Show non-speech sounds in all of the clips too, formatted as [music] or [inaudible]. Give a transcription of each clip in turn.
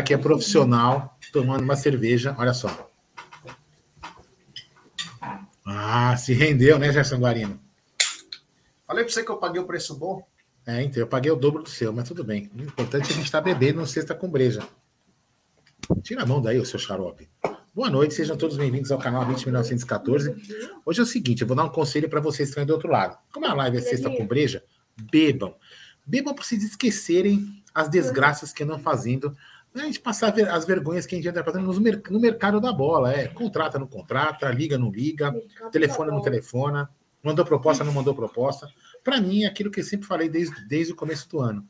cara que é profissional, tomando uma cerveja, olha só. Ah, se rendeu, né, Gerson Guarino? Falei para você que eu paguei o preço bom. É, então eu paguei o dobro do seu, mas tudo bem. O importante é que a gente estar tá bebendo no sexta com breja. Tira a mão daí, o seu xarope. Boa noite, sejam todos bem-vindos ao canal 20914. Hoje é o seguinte, eu vou dar um conselho para vocês que estão do outro lado. Como a live é sexta com breja, bebam. Bebam para vocês esquecerem as desgraças que andam fazendo. A gente passar as vergonhas que a gente anda fazendo no mercado da bola. É, contrata, não contrata, liga, não liga, telefona, não telefona, mandou proposta, não mandou proposta. Para mim, é aquilo que eu sempre falei desde, desde o começo do ano.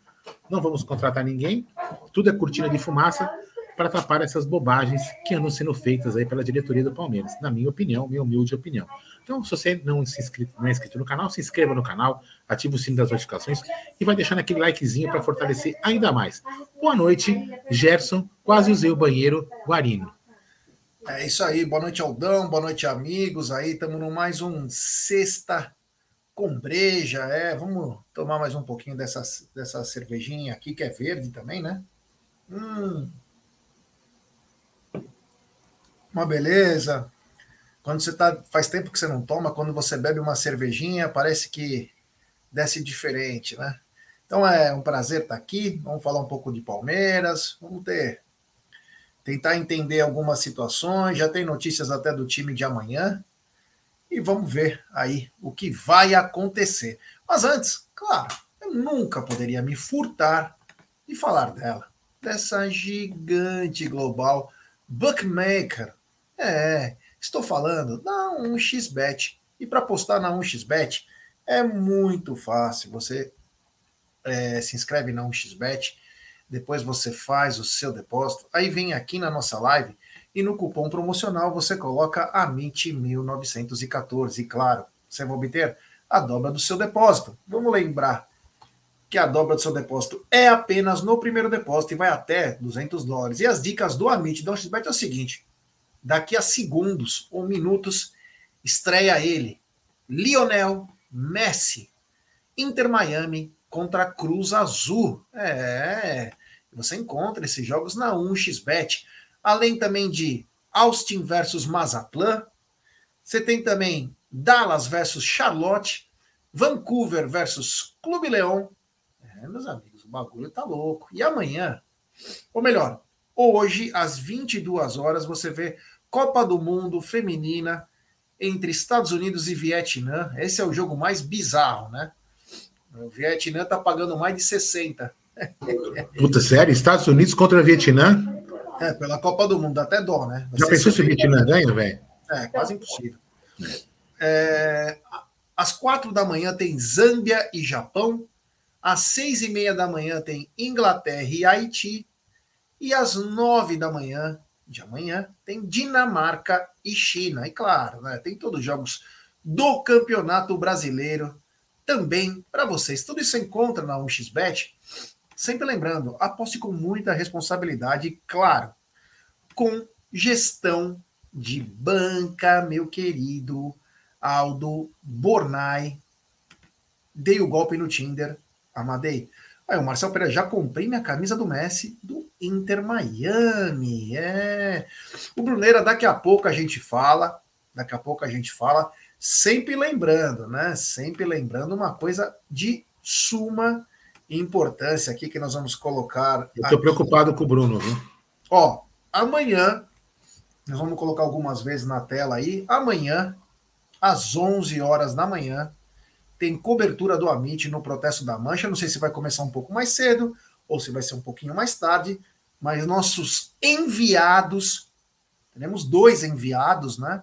Não vamos contratar ninguém, tudo é cortina de fumaça para tapar essas bobagens que andam sendo feitas aí pela diretoria do Palmeiras, na minha opinião, minha humilde opinião. Então, se você não, se inscrito, não é inscrito no canal, se inscreva no canal, ative o sino das notificações e vai deixando aquele likezinho para fortalecer ainda mais. Boa noite, Gerson. Quase usei o banheiro, Guarino. É isso aí, boa noite, Aldão, boa noite, amigos. Aí estamos no mais um Sexta com Breja. É, vamos tomar mais um pouquinho dessa, dessa cervejinha aqui, que é verde também, né? Hum, uma beleza. Quando você tá. Faz tempo que você não toma, quando você bebe uma cervejinha, parece que desce diferente, né? Então é um prazer estar aqui. Vamos falar um pouco de Palmeiras. Vamos ter. Tentar entender algumas situações. Já tem notícias até do time de amanhã. E vamos ver aí o que vai acontecer. Mas antes, claro, eu nunca poderia me furtar e falar dela. Dessa gigante global bookmaker é, estou falando da 1xBet. E para postar na 1xBet é muito fácil. Você é, se inscreve na 1xBet, depois você faz o seu depósito, aí vem aqui na nossa live e no cupom promocional você coloca AMIT1914. E claro, você vai obter a dobra do seu depósito. Vamos lembrar que a dobra do seu depósito é apenas no primeiro depósito e vai até 200 dólares. E as dicas do Amit da 1xBet é o seguinte: daqui a segundos ou minutos, estreia ele, Lionel Messi, Inter Miami contra Cruz Azul. É, você encontra esses jogos na 1xBet, além também de Austin versus Mazatlan. Você tem também Dallas versus Charlotte, Vancouver versus Clube Leão. É, meus amigos, o bagulho tá louco. E amanhã, ou melhor, hoje às 22 horas você vê Copa do Mundo Feminina entre Estados Unidos e Vietnã. Esse é o jogo mais bizarro, né? O Vietnã tá pagando mais de 60. Puta, sério? Estados Unidos contra o Vietnã? É, pela Copa do Mundo, até dó, né? Vai Já pensou se o Vietnã ganha, velho? É, quase impossível. É, às quatro da manhã tem Zâmbia e Japão. Às seis e meia da manhã tem Inglaterra e Haiti. E às nove da manhã de amanhã tem Dinamarca e China. E claro, né, tem todos os jogos do Campeonato Brasileiro também para vocês. Tudo isso você encontra na 1xBet. Sempre lembrando, aposte com muita responsabilidade claro, com gestão de banca, meu querido Aldo Bornai. Dei o golpe no Tinder, amadei. Aí o Marcel Pereira, já comprei minha camisa do Messi do Inter Miami. É. O Bruneira, daqui a pouco a gente fala. Daqui a pouco a gente fala. Sempre lembrando, né? Sempre lembrando uma coisa de suma importância aqui que nós vamos colocar. Eu estou preocupado com o Bruno, viu? Ó, amanhã, nós vamos colocar algumas vezes na tela aí. Amanhã, às 11 horas da manhã, tem cobertura do Amit no protesto da Mancha. Não sei se vai começar um pouco mais cedo ou se vai ser um pouquinho mais tarde, mas nossos enviados, teremos dois enviados, né?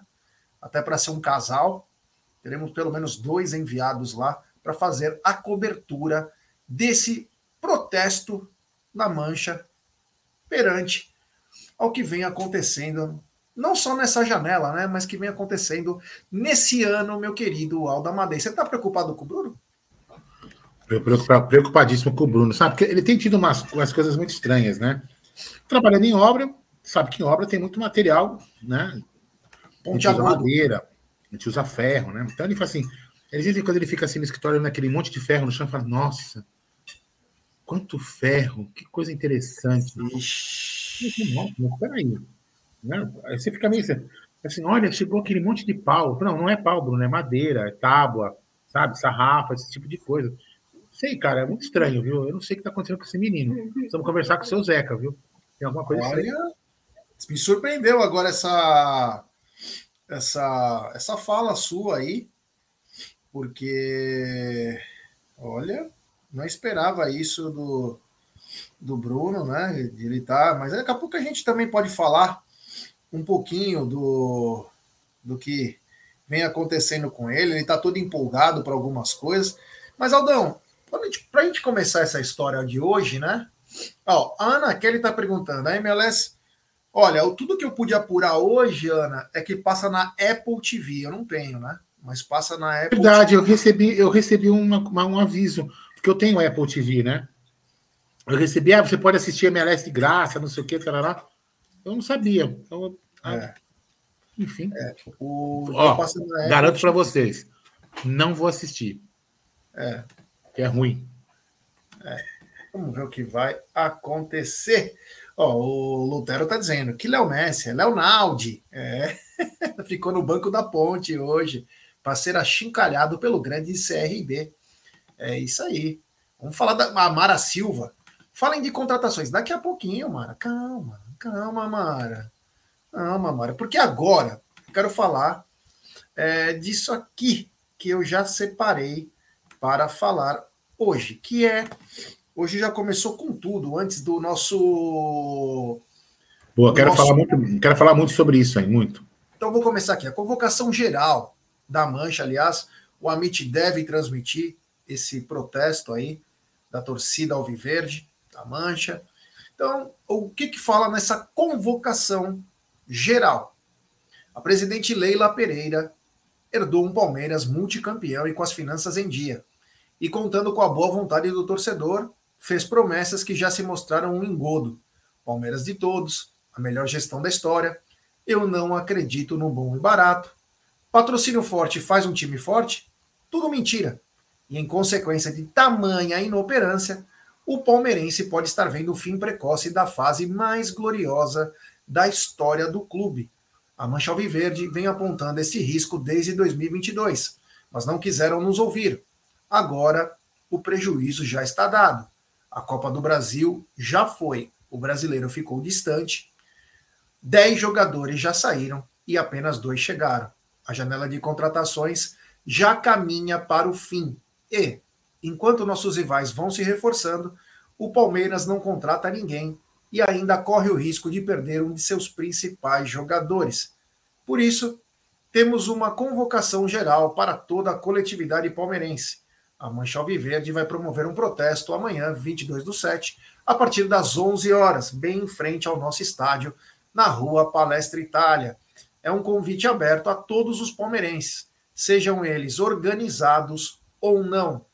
Até para ser um casal, teremos pelo menos dois enviados lá para fazer a cobertura desse protesto na Mancha perante ao que vem acontecendo não só nessa janela, né, mas que vem acontecendo nesse ano, meu querido Aldo Amadei. Você está preocupado com o Bruno? Preocupadíssimo com o Bruno, sabe? Porque ele tem tido umas, umas coisas muito estranhas, né? Trabalhando em obra, sabe que em obra tem muito material, né? Ponte a gente usa madeira, a gente usa ferro, né? Então ele fala assim, ele diz que quando ele fica assim no escritório, naquele monte de ferro no chão, fala, nossa, quanto ferro, que coisa interessante. Ixi. Nossa, peraí. Né? Aí você fica meio assim, olha, chegou aquele monte de pau. Não, não é pau, Bruno, é madeira, é tábua, sabe, sarrafa, esse tipo de coisa. Sei, cara, é muito estranho, viu? Eu não sei o que está acontecendo com esse menino. [laughs] Precisamos conversar com o seu Zeca, viu? Tem alguma coisa Olha, me surpreendeu agora essa, essa, essa fala sua aí, porque, olha, não esperava isso do, do Bruno, né? Ele tá, mas daqui a pouco a gente também pode falar um pouquinho do, do que vem acontecendo com ele. Ele está todo empolgado para algumas coisas. Mas, Aldão, para a gente começar essa história de hoje, né? Ó, a Ana Kelly está perguntando, a MLS. Olha, tudo que eu pude apurar hoje, Ana, é que passa na Apple TV. Eu não tenho, né? Mas passa na Apple Verdade, TV. eu recebi, eu recebi uma, uma, um aviso, porque eu tenho Apple TV, né? Eu recebi, ah, você pode assistir MLS de graça, não sei o que, tarará. Eu não sabia. Então, ah, é. Enfim. É, o, Ó, garanto para vocês, não vou assistir. É. Que é ruim. É. Vamos ver o que vai acontecer. Ó, o Lutero está dizendo que Léo Messi é Leonaldi. É. [laughs] Ficou no banco da ponte hoje para ser achincalhado pelo grande CRB. É isso aí. Vamos falar da Mara Silva. Falem de contratações. Daqui a pouquinho, Mara. Calma, calma, Mara. Calma, Mara. Porque agora eu quero falar é, disso aqui que eu já separei para falar hoje, que é hoje já começou com tudo antes do nosso. Boa, quero nosso... falar muito, quero falar muito sobre isso aí, muito. Então vou começar aqui a convocação geral da Mancha, aliás, o Amit deve transmitir esse protesto aí da torcida alviverde da Mancha. Então, o que que fala nessa convocação geral? A presidente Leila Pereira herdou um Palmeiras multicampeão e com as finanças em dia. E contando com a boa vontade do torcedor, fez promessas que já se mostraram um engodo. Palmeiras de todos, a melhor gestão da história. Eu não acredito no bom e barato. Patrocínio forte faz um time forte? Tudo mentira. E em consequência de tamanha inoperância, o palmeirense pode estar vendo o fim precoce da fase mais gloriosa da história do clube. A Mancha Alviverde vem apontando esse risco desde 2022, mas não quiseram nos ouvir. Agora, o prejuízo já está dado. A Copa do Brasil já foi, o brasileiro ficou distante. Dez jogadores já saíram e apenas dois chegaram. A janela de contratações já caminha para o fim. E, enquanto nossos rivais vão se reforçando, o Palmeiras não contrata ninguém e ainda corre o risco de perder um de seus principais jogadores. Por isso, temos uma convocação geral para toda a coletividade palmeirense. A Mancha Alviverde vai promover um protesto amanhã, 22 do 7, a partir das 11 horas, bem em frente ao nosso estádio, na rua Palestra Itália. É um convite aberto a todos os palmeirenses, sejam eles organizados ou não.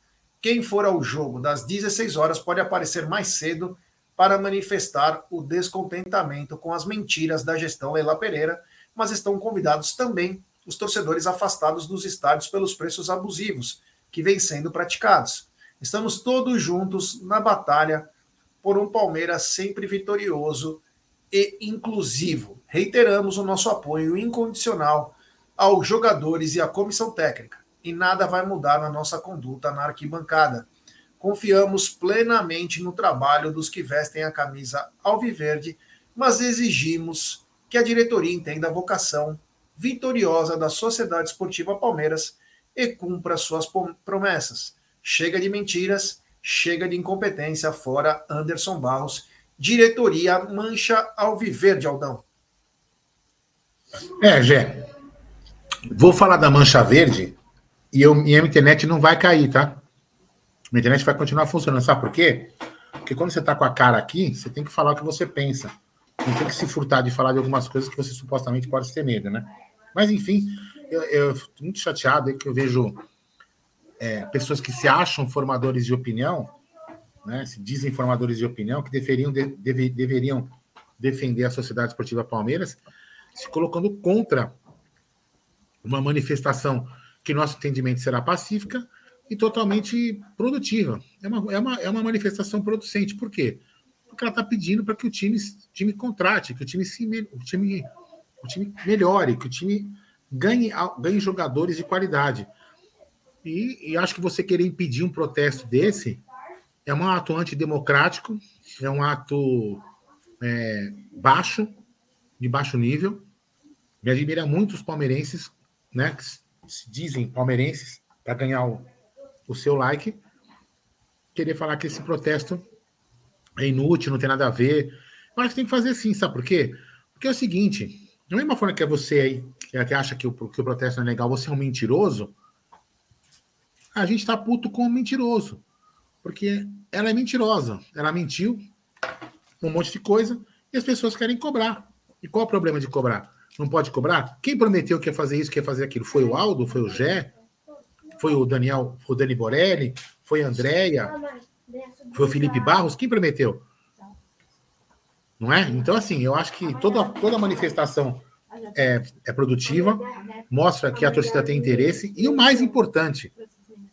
Quem for ao jogo das 16 horas pode aparecer mais cedo para manifestar o descontentamento com as mentiras da gestão Leila Pereira, mas estão convidados também os torcedores afastados dos estádios pelos preços abusivos que vêm sendo praticados. Estamos todos juntos na batalha por um Palmeiras sempre vitorioso e inclusivo. Reiteramos o nosso apoio incondicional aos jogadores e à comissão técnica, e nada vai mudar na nossa conduta na arquibancada. Confiamos plenamente no trabalho dos que vestem a camisa alviverde, mas exigimos que a diretoria entenda a vocação vitoriosa da Sociedade Esportiva Palmeiras e cumpra suas promessas. Chega de mentiras, chega de incompetência, fora Anderson Barros, diretoria Mancha Alviverde, Aldão. É, Gé. Vou falar da Mancha Verde e, eu, a internet não vai cair, tá? A internet vai continuar funcionando. Sabe por quê? Porque quando você está com a cara aqui, você tem que falar o que você pensa. Não tem que se furtar de falar de algumas coisas que você supostamente pode ter medo, né? Mas, enfim, eu estou muito chateado que eu vejo é, pessoas que se acham formadores de opinião, né, se dizem formadores de opinião, que deveriam, deve, deveriam defender a Sociedade Esportiva Palmeiras, se colocando contra uma manifestação que, nosso entendimento, será pacífica, e totalmente produtiva. É uma, é uma, é uma manifestação producente. Por quê? Porque ela está pedindo para que o time, time contrate, que o time, se, o, time, o time melhore, que o time ganhe, ganhe jogadores de qualidade. E, e acho que você querer impedir um protesto desse é um ato antidemocrático, é um ato é, baixo, de baixo nível. Me admira muito os palmeirenses, né, que se dizem palmeirenses, para ganhar o, o seu like. Querer falar que esse protesto é inútil, não tem nada a ver. Mas tem que fazer sim, sabe por quê? Porque é o seguinte: da mesma forma que é você aí, que acha que o, que o protesto não é legal, você é um mentiroso, a gente está puto com o mentiroso. Porque ela é mentirosa. Ela mentiu um monte de coisa e as pessoas querem cobrar. E qual o problema de cobrar? Não pode cobrar? Quem prometeu que ia fazer isso, que ia fazer aquilo? Foi o Aldo? Foi o Gé? Foi o Daniel, foi o Dani Borelli? Foi a Andréia? Foi o Felipe Barros? Quem prometeu? Não é? Então, assim, eu acho que toda, toda manifestação é, é produtiva, mostra que a torcida tem interesse, e o mais importante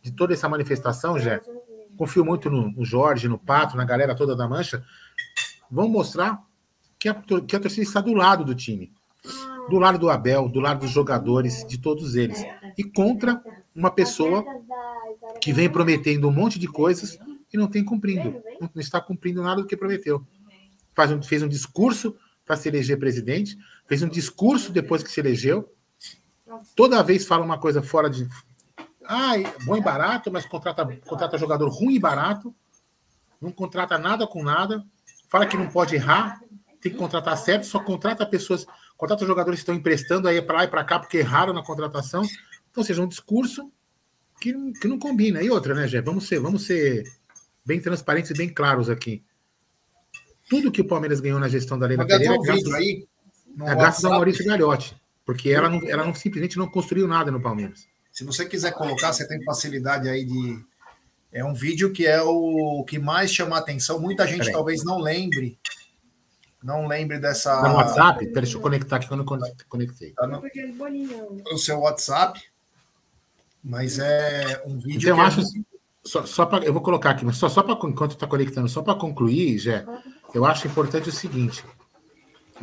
de toda essa manifestação, Jé, confio muito no, no, Jorge, no Pato, na galera toda da Mancha, vão mostrar que a, que a torcida está do lado do time. Do lado do Abel, do lado dos jogadores, de todos eles. E contra uma pessoa que vem prometendo um monte de coisas e não tem cumprindo. Não está cumprindo nada do que prometeu. Faz um, fez um discurso para se eleger presidente, fez um discurso depois que se elegeu. Toda vez fala uma coisa fora de. Ah, bom e barato, mas contrata, contrata jogador ruim e barato. Não contrata nada com nada. Fala que não pode errar, tem que contratar certo, só contrata pessoas, contrata jogadores que estão emprestando aí para lá e para cá porque erraram na contratação. Então, seja um discurso que, que não combina. E outra, né, Jé? Vamos ser, vamos ser bem transparentes e bem claros aqui. Tudo que o Palmeiras ganhou na gestão da Leila Pereira é graças, aí, é graças ao Maurício Gagliotti, porque ela, não, ela não, simplesmente não construiu nada no Palmeiras. Se você quiser colocar, você tem facilidade aí de. É um vídeo que é o que mais chama a atenção. Muita gente Peraí. talvez não lembre não lembre dessa. No WhatsApp? Peraí, deixa eu conectar aqui quando eu conectei. Tá no, o seu WhatsApp. Mas é um vídeo. Então, eu é acho. É... Só, só pra, eu vou colocar aqui, mas só, só para enquanto está conectando, só para concluir, Jé, eu acho importante o seguinte.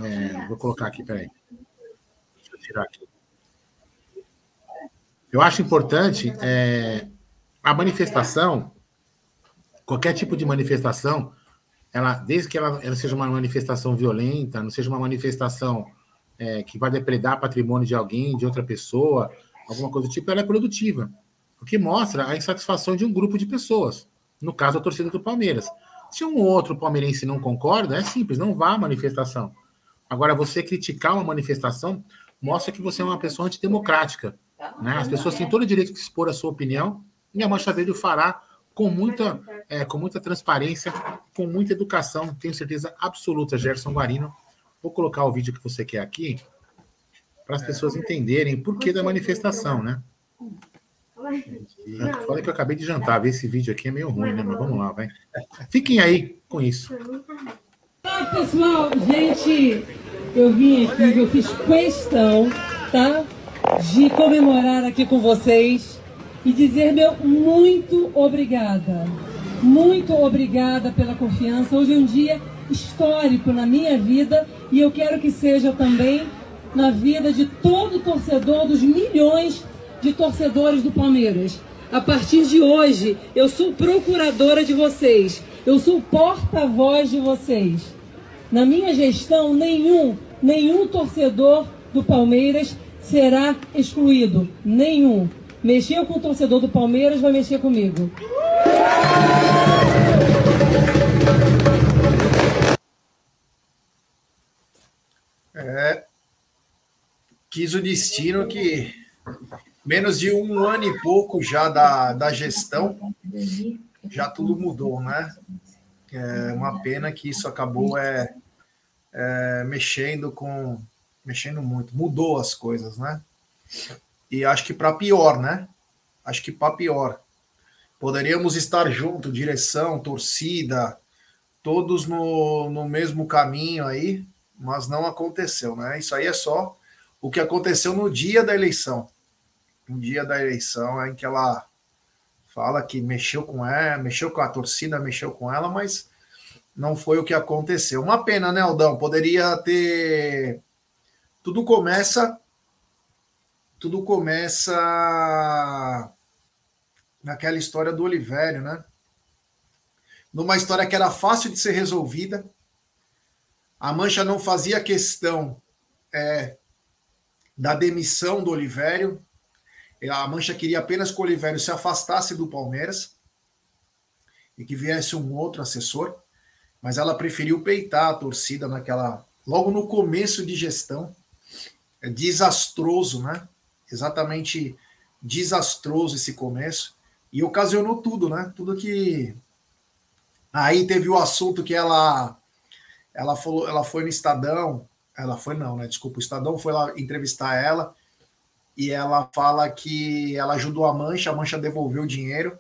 É, vou colocar aqui, peraí. Deixa eu tirar aqui. Eu acho importante é, a manifestação, qualquer tipo de manifestação, ela, desde que ela, ela seja uma manifestação violenta, não seja uma manifestação é, que vai depredar patrimônio de alguém, de outra pessoa, alguma coisa do tipo, ela é produtiva. O que mostra a insatisfação de um grupo de pessoas. No caso, a torcida do Palmeiras. Se um outro palmeirense não concorda, é simples, não vá à manifestação. Agora, você criticar uma manifestação mostra que você é uma pessoa antidemocrática. Né? As pessoas têm todo o direito de expor a sua opinião e a Mancha Verde fará com muita, é, com muita transparência, com muita educação, tenho certeza absoluta, Gerson Guarino. Vou colocar o vídeo que você quer aqui para as pessoas entenderem por que da manifestação, né? Olha que eu acabei de jantar, ver esse vídeo aqui é meio ruim, né? Mas vamos lá, vai. [laughs] Fiquem aí com isso. Olá, pessoal, gente, eu vim aqui, eu fiz questão, tá? De comemorar aqui com vocês e dizer meu muito obrigada. Muito obrigada pela confiança. Hoje é um dia histórico na minha vida e eu quero que seja também na vida de todo torcedor, dos milhões de torcedores do Palmeiras. A partir de hoje, eu sou procuradora de vocês, eu sou porta-voz de vocês. Na minha gestão, nenhum, nenhum torcedor do Palmeiras será excluído. Nenhum. Mexeu com o torcedor do Palmeiras, vai mexer comigo. É, quis o destino que menos de um ano e pouco já da, da gestão, já tudo mudou, né? É uma pena que isso acabou é, é mexendo com mexendo muito, mudou as coisas, né? E acho que para pior, né? Acho que para pior. Poderíamos estar junto, direção, torcida, todos no, no mesmo caminho aí, mas não aconteceu, né? Isso aí é só o que aconteceu no dia da eleição. No dia da eleição, em que ela fala que mexeu com ela, mexeu com a torcida, mexeu com ela, mas não foi o que aconteceu. Uma pena, né, Aldão? Poderia ter. Tudo começa. Tudo começa naquela história do Olivério, né? Numa história que era fácil de ser resolvida. A Mancha não fazia questão é, da demissão do Olivério. A Mancha queria apenas que o Olivério se afastasse do Palmeiras e que viesse um outro assessor mas ela preferiu peitar a torcida naquela. Logo no começo de gestão. É desastroso, né? Exatamente desastroso esse começo. E ocasionou tudo, né? Tudo que. Aí teve o assunto que ela. Ela, falou, ela foi no Estadão. Ela foi, não, né? Desculpa, o Estadão foi lá entrevistar ela. E ela fala que ela ajudou a Mancha, a Mancha devolveu o dinheiro.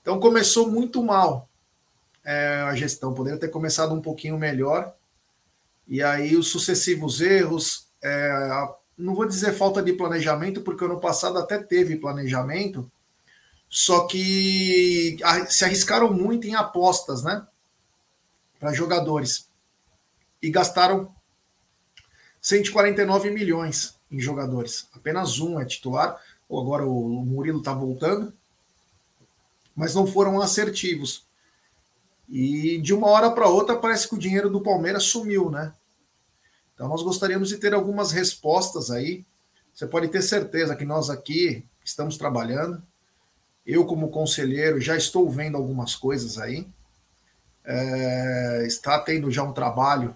Então começou muito mal é, a gestão, poderia ter começado um pouquinho melhor. E aí os sucessivos erros, é, não vou dizer falta de planejamento, porque ano passado até teve planejamento, só que se arriscaram muito em apostas, né? Para jogadores. E gastaram 149 milhões em jogadores. Apenas um é titular. Ou agora o Murilo está voltando. Mas não foram assertivos. E de uma hora para outra parece que o dinheiro do Palmeiras sumiu, né? Então nós gostaríamos de ter algumas respostas aí. Você pode ter certeza que nós aqui estamos trabalhando. Eu, como conselheiro, já estou vendo algumas coisas aí. É, está tendo já um trabalho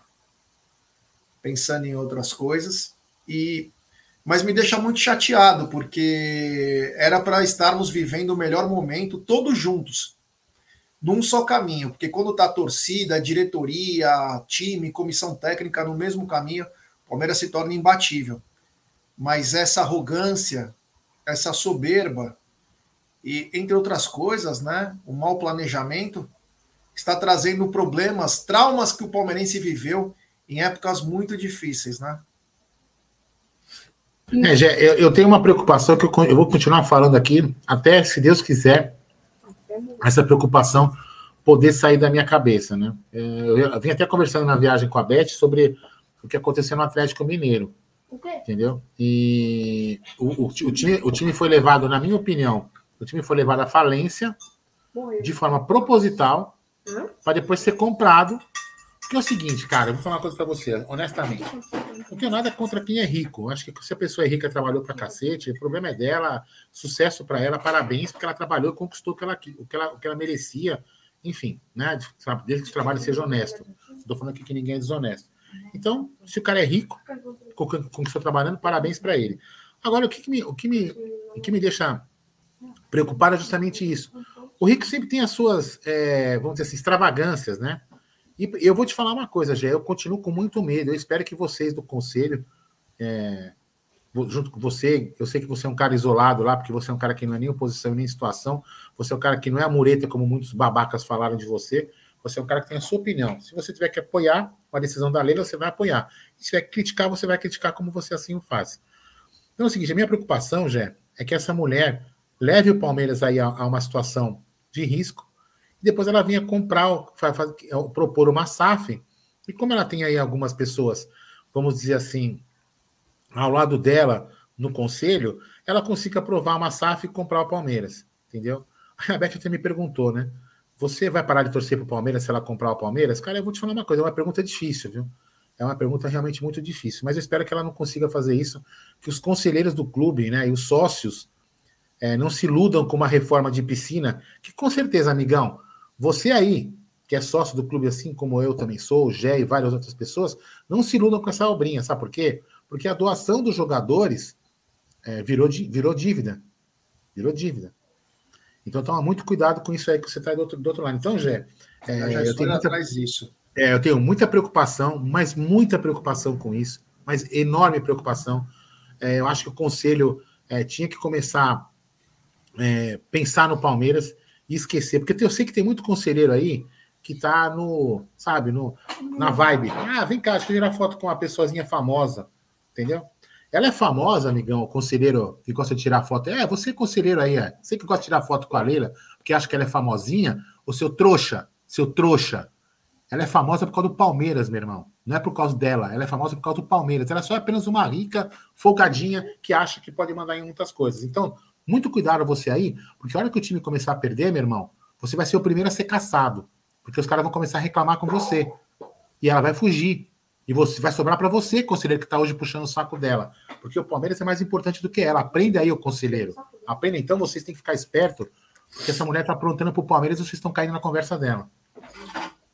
pensando em outras coisas. E mas me deixa muito chateado porque era para estarmos vivendo o melhor momento todos juntos num só caminho, porque quando tá a torcida, diretoria, time, comissão técnica no mesmo caminho, o Palmeiras se torna imbatível. Mas essa arrogância, essa soberba e entre outras coisas, né, o mau planejamento está trazendo problemas, traumas que o palmeirense viveu em épocas muito difíceis, né? É, eu, eu, tenho uma preocupação que eu, eu vou continuar falando aqui, até se Deus quiser, essa preocupação poder sair da minha cabeça, né? É, eu vim até conversando na viagem com a Beth sobre o que aconteceu no Atlético Mineiro. Entendeu? E o, o, o, time, o time foi levado, na minha opinião, o time foi levado à falência de forma proposital para depois ser comprado. Porque é o seguinte, cara, eu vou falar uma coisa para você, honestamente. Não tenho nada contra quem é rico. Acho que se a pessoa é rica trabalhou para cacete, o problema é dela, sucesso para ela, parabéns, porque ela trabalhou e conquistou o que ela, o que ela, o que ela merecia, enfim, né? Desde que o trabalho seja honesto. Estou falando aqui que ninguém é desonesto. Então, se o cara é rico, conquistou trabalhando, parabéns para ele. Agora, o que, que, me, o, que me, o que me deixa preocupado é justamente isso. O rico sempre tem as suas, é, vamos dizer assim, extravagâncias, né? E eu vou te falar uma coisa, Gé, eu continuo com muito medo. Eu espero que vocês do conselho, é, junto com você, eu sei que você é um cara isolado lá, porque você é um cara que não é nem oposição nem situação, você é um cara que não é a mureta, como muitos babacas falaram de você, você é um cara que tem a sua opinião. Se você tiver que apoiar uma decisão da lei, você vai apoiar. Se tiver que criticar, você vai criticar como você assim o faz. Então é o seguinte, a minha preocupação, Gé, é que essa mulher leve o Palmeiras aí a, a uma situação de risco, e depois ela vinha comprar, faz, propor uma SAF, e como ela tem aí algumas pessoas, vamos dizer assim, ao lado dela no conselho, ela consiga aprovar uma SAF e comprar o Palmeiras, entendeu? A Beth até me perguntou, né? Você vai parar de torcer para o Palmeiras se ela comprar o Palmeiras? Cara, eu vou te falar uma coisa, é uma pergunta difícil, viu? É uma pergunta realmente muito difícil, mas eu espero que ela não consiga fazer isso, que os conselheiros do clube, né, e os sócios é, não se iludam com uma reforma de piscina, que com certeza, amigão, você aí, que é sócio do clube, assim como eu também sou, o Gé e várias outras pessoas, não se iludam com essa obrinha, sabe por quê? Porque a doação dos jogadores é, virou, virou dívida. Virou dívida. Então toma muito cuidado com isso aí que você está do outro, do outro lado. Então, Gé, é, eu, tenho muita, isso. É, eu tenho muita preocupação, mas muita preocupação com isso, mas enorme preocupação. É, eu acho que o conselho é, tinha que começar a é, pensar no Palmeiras e esquecer. Porque eu sei que tem muito conselheiro aí que tá no, sabe, no, na vibe. Ah, vem cá, deixa eu tirar foto com uma pessoazinha famosa, entendeu? Ela é famosa, amigão, conselheiro que gosta de tirar foto. É, você conselheiro aí, é. Você que gosta de tirar foto com a Leila, porque acha que ela é famosinha, o seu trouxa, seu trouxa. Ela é famosa por causa do Palmeiras, meu irmão. Não é por causa dela, ela é famosa por causa do Palmeiras. Ela é só apenas uma rica, folgadinha, que acha que pode mandar em muitas coisas. Então, muito cuidado você aí, porque a hora que o time começar a perder, meu irmão, você vai ser o primeiro a ser caçado. Porque os caras vão começar a reclamar com você. E ela vai fugir. E você vai sobrar para você, conselheiro, que está hoje puxando o saco dela. Porque o Palmeiras é mais importante do que ela. Aprende aí, o conselheiro. Aprenda então, vocês têm que ficar esperto, porque essa mulher está aprontando para o Palmeiras e vocês estão caindo na conversa dela.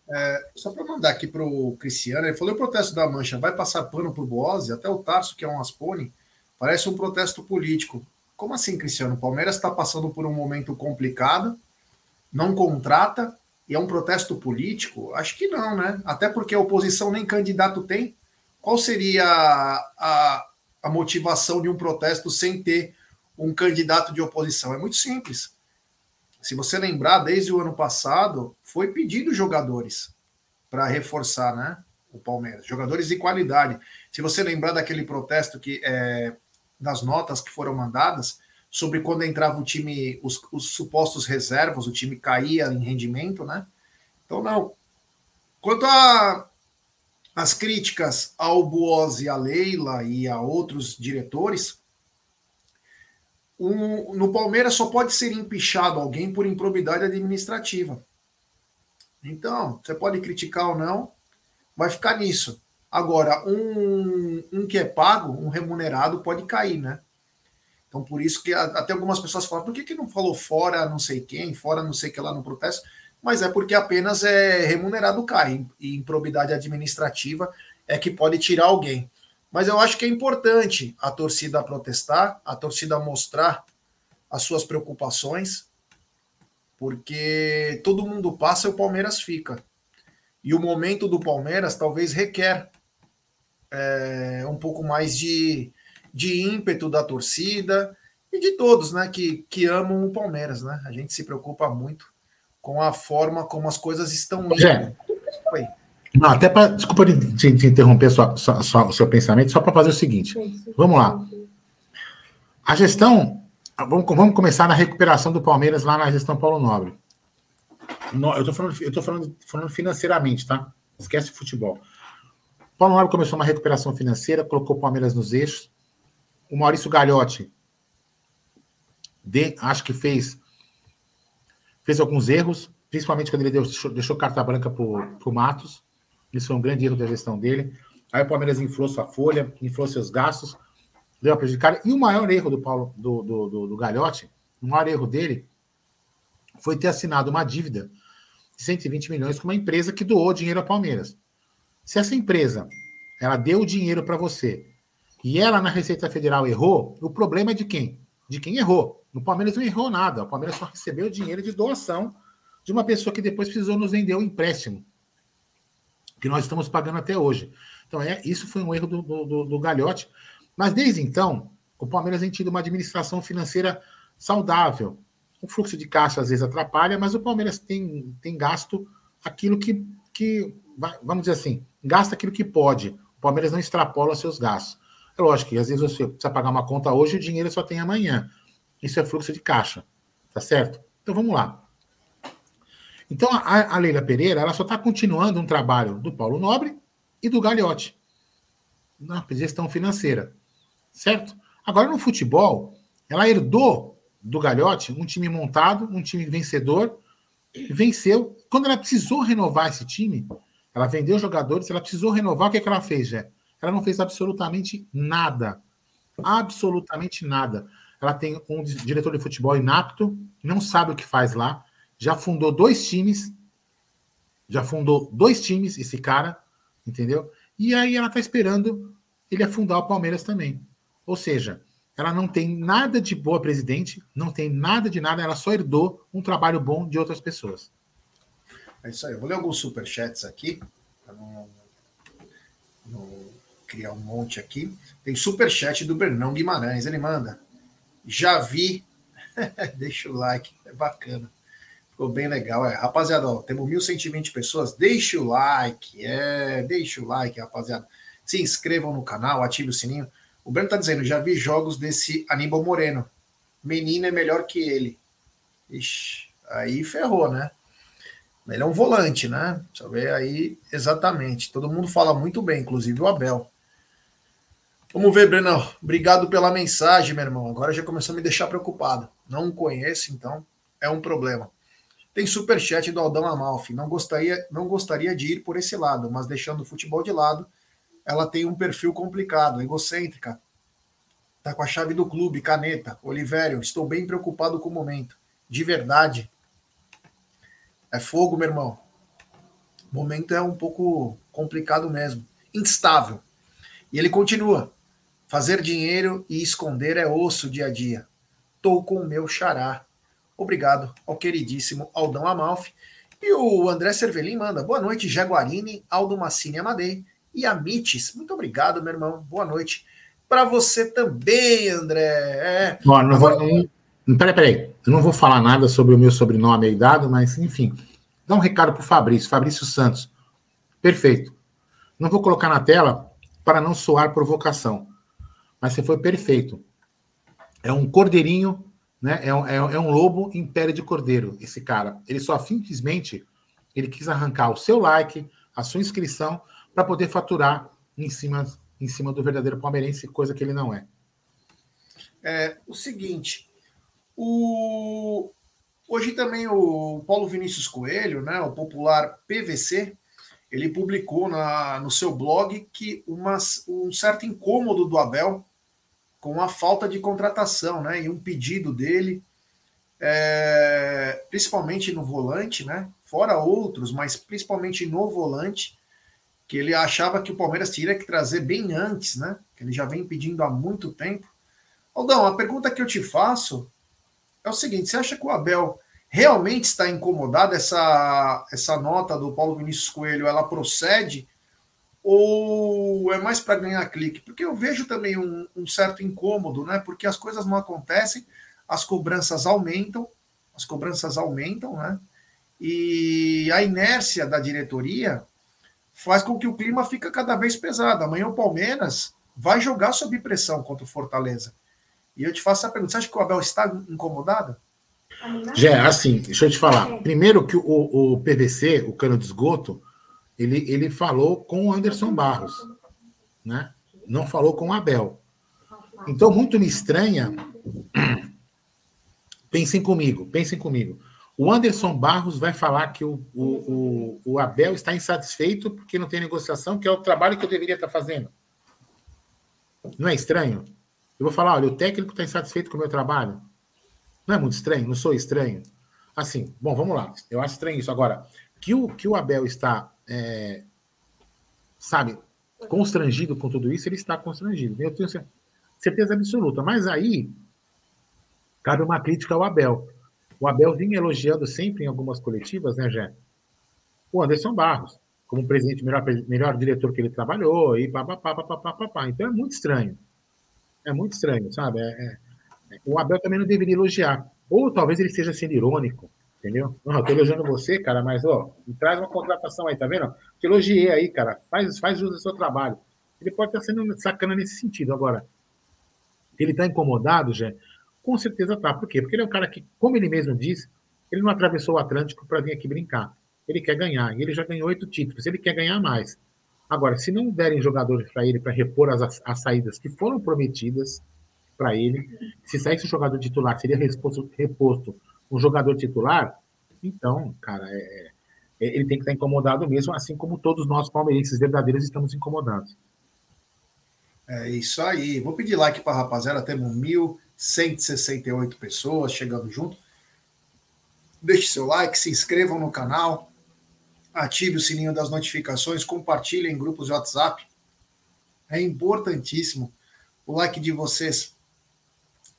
É, só para mandar aqui para o Cristiano, ele falou: o protesto da Mancha vai passar pano para o Boase, até o Tarso, que é um Aspone, parece um protesto político. Como assim, Cristiano? O Palmeiras está passando por um momento complicado, não contrata, e é um protesto político? Acho que não, né? Até porque a oposição nem candidato tem. Qual seria a, a motivação de um protesto sem ter um candidato de oposição? É muito simples. Se você lembrar, desde o ano passado, foi pedido jogadores para reforçar né, o Palmeiras, jogadores de qualidade. Se você lembrar daquele protesto que é, das notas que foram mandadas, sobre quando entrava o time, os, os supostos reservas, o time caía em rendimento, né? Então, não. Quanto as críticas ao Buozzi, a Leila e a outros diretores, um, no Palmeiras só pode ser empichado alguém por improbidade administrativa. Então, você pode criticar ou não, vai ficar nisso. Agora, um, um que é pago, um remunerado, pode cair, né? Então, por isso que até algumas pessoas falam, por que, que não falou fora não sei quem, fora não sei que lá no protesto? Mas é porque apenas é remunerado cai, e improbidade administrativa é que pode tirar alguém. Mas eu acho que é importante a torcida protestar, a torcida mostrar as suas preocupações, porque todo mundo passa e o Palmeiras fica. E o momento do Palmeiras talvez requer é, um pouco mais de, de ímpeto da torcida e de todos, né, que, que amam o Palmeiras, né? A gente se preocupa muito com a forma como as coisas estão indo. Oi. Não, até para. Desculpa te, te interromper sua, sua, sua, o seu pensamento, só para fazer o seguinte. Vamos lá. A gestão. Vamos, vamos começar na recuperação do Palmeiras lá na gestão Paulo Nobre. No, eu estou falando, eu tô falando, falando financeiramente, tá? Esquece futebol. Paulo Nobre começou uma recuperação financeira, colocou o Palmeiras nos eixos. O Maurício Gagliotti de, acho que fez fez alguns erros, principalmente quando ele deixou, deixou carta branca para o Matos. Isso foi um grande erro da gestão dele. Aí o Palmeiras inflou sua folha, inflou seus gastos, deu a prejudicar. E o maior erro do Paulo do, do, do, do Galhote, o maior erro dele foi ter assinado uma dívida de 120 milhões com uma empresa que doou dinheiro ao Palmeiras. Se essa empresa ela deu o dinheiro para você e ela na Receita Federal errou, o problema é de quem? De quem errou. No Palmeiras não errou nada. O Palmeiras só recebeu dinheiro de doação de uma pessoa que depois precisou nos vender o empréstimo que nós estamos pagando até hoje. Então, é, isso foi um erro do, do, do Galhote. Mas desde então, o Palmeiras tem tido uma administração financeira saudável. O fluxo de caixa às vezes atrapalha, mas o Palmeiras tem, tem gasto aquilo que, que, vamos dizer assim, gasta aquilo que pode. O Palmeiras não extrapola seus gastos. É lógico que às vezes você precisa pagar uma conta hoje e o dinheiro só tem amanhã. Isso é fluxo de caixa, tá certo? Então vamos lá. Então a, a Leila Pereira ela só está continuando um trabalho do Paulo Nobre e do Gagliotti na gestão financeira, certo? Agora no futebol, ela herdou do Gagliotti um time montado, um time vencedor, venceu. Quando ela precisou renovar esse time, ela vendeu jogadores, ela precisou renovar, o que, é que ela fez, Jé? Ela não fez absolutamente nada. Absolutamente nada. Ela tem um diretor de futebol inapto, não sabe o que faz lá, já fundou dois times, já fundou dois times, esse cara, entendeu? E aí ela tá esperando ele afundar o Palmeiras também. Ou seja, ela não tem nada de boa presidente, não tem nada de nada, ela só herdou um trabalho bom de outras pessoas. É isso aí. Eu vou ler alguns superchats aqui, para não, não, criar um monte aqui. Tem superchat do Bernão Guimarães, ele manda. Já vi. [laughs] Deixa o like, é bacana. Ficou bem legal. É, rapaziada, ó, temos 1.120 pessoas. Deixa o like, é, deixa o like, rapaziada. Se inscrevam no canal, ative o sininho. O Breno está dizendo: já vi jogos desse Aníbal Moreno. Menino é melhor que ele. Ixi, aí ferrou, né? Ele é um volante, né? Deixa eu ver aí exatamente. Todo mundo fala muito bem, inclusive o Abel. Vamos ver, Breno. Obrigado pela mensagem, meu irmão. Agora já começou a me deixar preocupado. Não conheço, então é um problema. Tem super chat do Aldão Amalfi. Não gostaria, não gostaria de ir por esse lado, mas deixando o futebol de lado, ela tem um perfil complicado, egocêntrica. Tá com a chave do clube, caneta. Olivério, estou bem preocupado com o momento. De verdade. É fogo, meu irmão. O momento é um pouco complicado mesmo. Instável. E ele continua. Fazer dinheiro e esconder é osso dia a dia. Tô com o meu xará. Obrigado ao queridíssimo Aldão Amalfi. E o André Cervelin manda. Boa noite, Jaguarini, Aldo Massini Amadei e Amites. Muito obrigado, meu irmão. Boa noite. Para você também, André. É. Bom, não vou, não, peraí, peraí. Eu não vou falar nada sobre o meu sobrenome aí dado, mas enfim. Dá um recado para o Fabrício, Fabrício Santos. Perfeito. Não vou colocar na tela para não soar provocação. Mas você foi perfeito. É um cordeirinho, né? É um, é, é um lobo em pele de cordeiro, esse cara. Ele só simplesmente ele quis arrancar o seu like, a sua inscrição, para poder faturar em cima, em cima do verdadeiro palmeirense, coisa que ele não é. É o seguinte, o... hoje também o Paulo Vinícius Coelho, né, o popular PVC, ele publicou na, no seu blog que uma, um certo incômodo do Abel com a falta de contratação, né, e um pedido dele, é, principalmente no volante, né, fora outros, mas principalmente no volante, que ele achava que o Palmeiras teria que trazer bem antes, né? Que ele já vem pedindo há muito tempo. Aldão, a pergunta que eu te faço é o seguinte: você acha que o Abel realmente está incomodado? Essa, essa nota do Paulo Vinícius Coelho ela procede? Ou é mais para ganhar clique? Porque eu vejo também um, um certo incômodo, né? Porque as coisas não acontecem, as cobranças aumentam, as cobranças aumentam, né? E a inércia da diretoria faz com que o clima fica cada vez pesado. Amanhã o Palmeiras vai jogar sob pressão contra o Fortaleza. E eu te faço essa pergunta: você acha que o Abel está incomodado? Já, assim, deixa eu te falar. Primeiro que o, o PVC, o cano de esgoto, ele, ele falou com o Anderson Barros, né? Não falou com o Abel. Então, muito me estranha. [clears throat] Pensem comigo, pensem comigo. O Anderson Barros vai falar que o, o, o, o, Abel está insatisfeito porque não tem negociação, que é o trabalho que eu deveria estar fazendo. Não é estranho? Eu vou falar, olha, o técnico está insatisfeito com o meu trabalho. Não é muito estranho? Não sou estranho? Assim, bom, vamos lá. Eu acho estranho isso. Agora, que o, que o Abel está, é, sabe, constrangido com tudo isso, ele está constrangido. Eu tenho certeza absoluta. Mas aí, cabe uma crítica ao Abel o Abel vinha elogiando sempre em algumas coletivas, né, Jé? O Anderson Barros, como presidente, melhor, melhor diretor que ele trabalhou, e papapá, papapá, papapá. Então é muito estranho. É muito estranho, sabe? É, é, o Abel também não deveria elogiar. Ou talvez ele esteja sendo irônico, entendeu? Não, eu tô elogiando você, cara, mas, ó, me traz uma contratação aí, tá vendo? Te elogiei aí, cara. Faz, faz uso do seu trabalho. Ele pode estar sendo sacana nesse sentido. Agora, ele está incomodado, Jé, com certeza tá. Por quê? Porque ele é um cara que, como ele mesmo diz, ele não atravessou o Atlântico para vir aqui brincar. Ele quer ganhar. E ele já ganhou oito títulos. Ele quer ganhar mais. Agora, se não derem jogadores para ele para repor as, as saídas que foram prometidas para ele, se saísse o jogador titular, seria reposto, reposto um jogador titular, então, cara, é, é, ele tem que estar incomodado mesmo, assim como todos nós palmeirenses verdadeiros estamos incomodados. É isso aí. Vou pedir like para a rapaziada, temos mil 168 pessoas chegando junto. Deixe seu like, se inscrevam no canal, ative o sininho das notificações, compartilhem em grupos de WhatsApp. É importantíssimo o like de vocês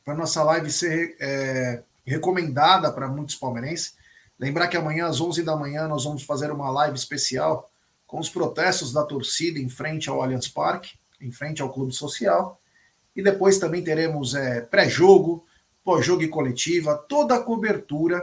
para nossa live ser é, recomendada para muitos palmeirenses. Lembrar que amanhã às 11 da manhã nós vamos fazer uma live especial com os protestos da torcida em frente ao Allianz Parque, em frente ao Clube Social. E depois também teremos é, pré-jogo, pós-jogo e coletiva, toda a cobertura,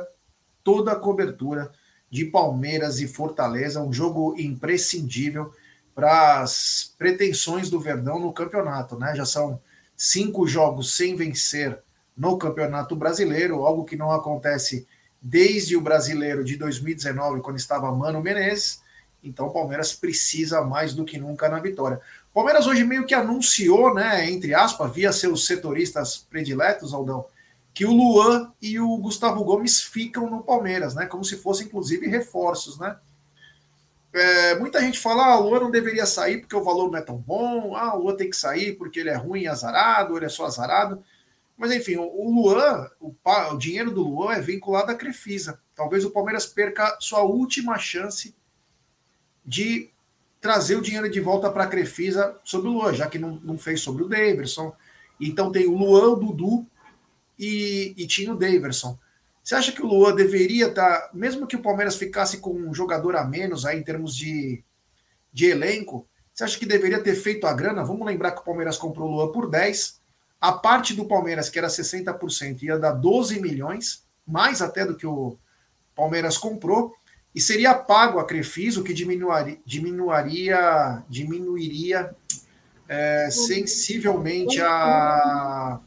toda a cobertura de Palmeiras e Fortaleza, um jogo imprescindível para as pretensões do Verdão no campeonato, né? Já são cinco jogos sem vencer no Campeonato Brasileiro, algo que não acontece desde o Brasileiro de 2019, quando estava Mano Menezes. Então o Palmeiras precisa mais do que nunca na vitória. O Palmeiras hoje meio que anunciou, né, entre aspas, via seus setoristas prediletos, Aldão, que o Luan e o Gustavo Gomes ficam no Palmeiras, né? Como se fossem, inclusive, reforços, né? É, muita gente fala, ah, o Luan não deveria sair porque o valor não é tão bom, ah, o Luan tem que sair porque ele é ruim e azarado, ele é só azarado. Mas enfim, o Luan, o, o dinheiro do Luan é vinculado à Crefisa. Talvez o Palmeiras perca sua última chance de trazer o dinheiro de volta para a Crefisa sobre o Luan, já que não, não fez sobre o Davidson. Então tem o Luan, o Dudu e, e tinha o Daverson. Você acha que o Luan deveria estar, tá, mesmo que o Palmeiras ficasse com um jogador a menos aí em termos de, de elenco, você acha que deveria ter feito a grana? Vamos lembrar que o Palmeiras comprou o Luan por 10. A parte do Palmeiras, que era 60%, ia dar 12 milhões, mais até do que o Palmeiras comprou, e seria pago a Crefis, o que diminuiria, diminuiria, diminuiria é, sensivelmente a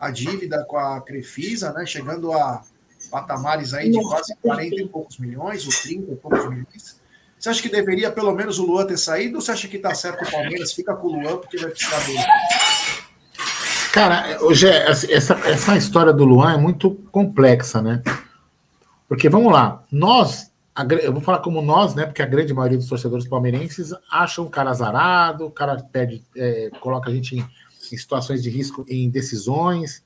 a dívida com a Crefisa, né, chegando a patamares aí de quase 40 e poucos milhões, ou 30 e poucos milhões. Você acha que deveria pelo menos o Luan ter saído, ou você acha que está certo o Palmeiras fica com o Luan porque vai precisar dele? Cara, hoje essa, essa história do Luan é muito complexa, né? Porque vamos lá, nós, eu vou falar como nós, né? Porque a grande maioria dos torcedores palmeirenses acham o cara azarado, o cara pede, é, coloca a gente em em situações de risco em decisões.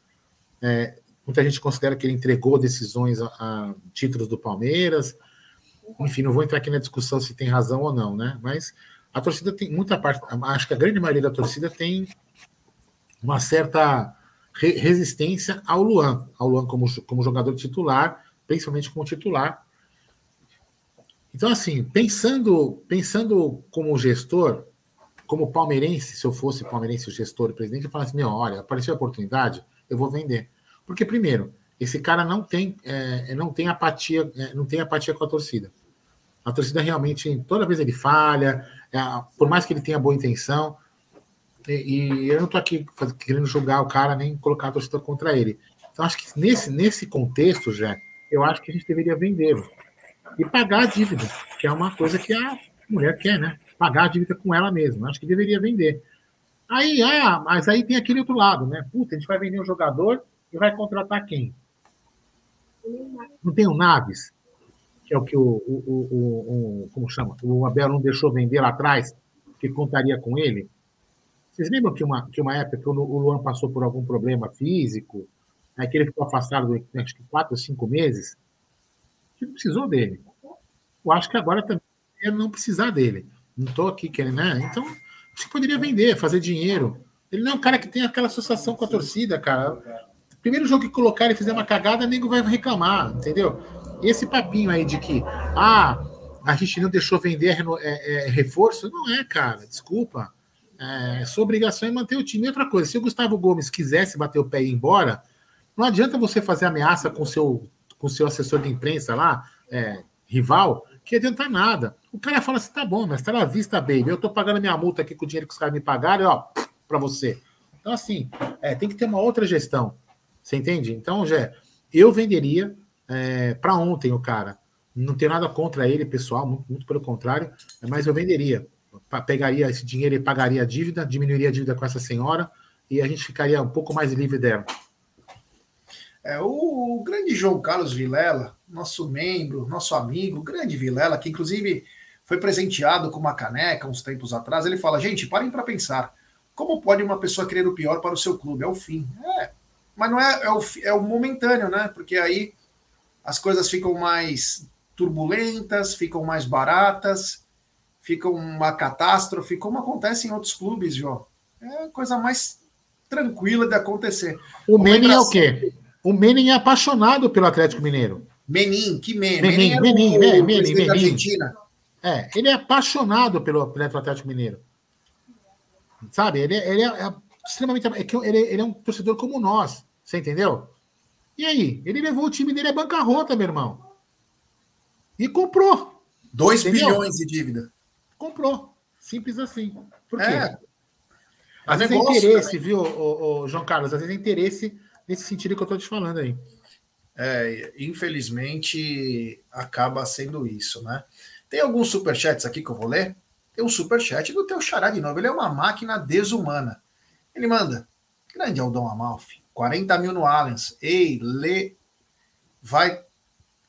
É, muita gente considera que ele entregou decisões a, a, títulos do Palmeiras. Enfim, não vou entrar aqui na discussão se tem razão ou não, né? Mas a torcida tem muita parte, acho que a grande maioria da torcida tem uma certa re resistência ao Luan, ao Luan como, como jogador titular, principalmente como titular. Então, assim, pensando, pensando como gestor, como palmeirense, se eu fosse palmeirense, gestor, o presidente, eu falasse assim: meu, olha, apareceu a oportunidade, eu vou vender. Porque, primeiro, esse cara não tem, é, não tem apatia, é, não tem apatia com a torcida. A torcida realmente, toda vez ele falha, é, por mais que ele tenha boa intenção, e, e eu não estou aqui querendo julgar o cara nem colocar a torcida contra ele. Então, acho que nesse, nesse contexto, já, eu acho que a gente deveria vendê-lo e pagar a dívida, que é uma coisa que a mulher quer, né? Pagar a dívida com ela mesma. Acho que deveria vender. Aí, ah, mas aí tem aquele outro lado, né? Puta, a gente vai vender um jogador e vai contratar quem? Não tem o Naves, que é o que o, o, o, o, como chama? O Abel não deixou vender lá atrás, que contaria com ele. Vocês lembram que uma, que uma época que o Luan passou por algum problema físico, né, que ele ficou afastado acho que quatro ou cinco meses? Que não precisou dele. Eu acho que agora também não precisar dele. Não estou aqui querendo, né? Então, você poderia vender, fazer dinheiro. Ele não é um cara que tem aquela associação com a torcida, cara. Primeiro jogo que colocar e fizer uma cagada, nego vai reclamar, entendeu? Esse papinho aí de que, ah, a gente não deixou vender é, é, reforço, não é, cara, desculpa. É, sua obrigação é manter o time. E outra coisa, se o Gustavo Gomes quisesse bater o pé e ir embora, não adianta você fazer ameaça com seu, com seu assessor de imprensa lá, é, rival, que adianta nada. O cara fala assim: tá bom, mas tá na vista, baby. Eu tô pagando minha multa aqui com o dinheiro que os caras me pagaram, ó, para você. Então, assim, é, tem que ter uma outra gestão. Você entende? Então, já eu venderia é, para ontem o cara. Não tenho nada contra ele, pessoal, muito, muito pelo contrário, mas eu venderia. Pegaria esse dinheiro e pagaria a dívida, diminuiria a dívida com essa senhora e a gente ficaria um pouco mais livre dela. É, o, o grande João Carlos Vilela, nosso membro, nosso amigo, grande Vilela, que inclusive foi presenteado com uma caneca uns tempos atrás, ele fala: gente, parem para pensar. Como pode uma pessoa querer o pior para o seu clube? É o fim. É, mas não é, é o, é o momentâneo, né? Porque aí as coisas ficam mais turbulentas, ficam mais baratas, ficam uma catástrofe, como acontece em outros clubes, João. É a coisa mais tranquila de acontecer. O Menem é o quê? O Menem é apaixonado pelo Atlético Mineiro. Menin, que Menin? Menin, Menin, Menin, Menin, Menin. Argentina. É, ele é apaixonado pelo, pelo Atlético Mineiro. Sabe? Ele, ele é, é extremamente. É que ele, ele é um torcedor como nós. Você entendeu? E aí? Ele levou o time dele à bancarrota, meu irmão. E comprou. 2 bilhões de dívida. Comprou. Simples assim. Por quê? É. Às vezes é interesse, viu, o, o, João Carlos? Às vezes é interesse nesse sentido que eu estou te falando aí. É, infelizmente acaba sendo isso, né? Tem alguns superchats aqui que eu vou ler. Tem um superchat do teu xará de novo. Ele é uma máquina desumana. Ele manda. Grande Aldão Amalfi. 40 mil no Allianz. Ei, lê. Vai.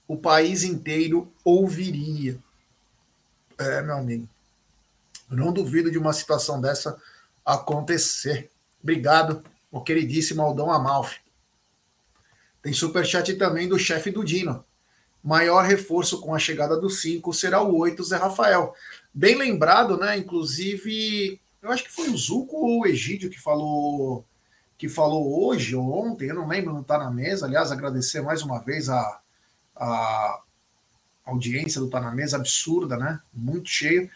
O país inteiro ouviria. É, meu amigo. Não duvido de uma situação dessa acontecer. Obrigado, o queridíssimo Aldão Amalfi. Tem superchat também do chefe do Dino. Maior reforço com a chegada do 5 será o 8, Zé Rafael. Bem lembrado, né? Inclusive, eu acho que foi o Zuco ou o Egídio que falou que falou hoje ou ontem, eu não lembro, não está na mesa. Aliás, agradecer mais uma vez a, a audiência do Tá na Mesa, absurda, né? Muito cheio.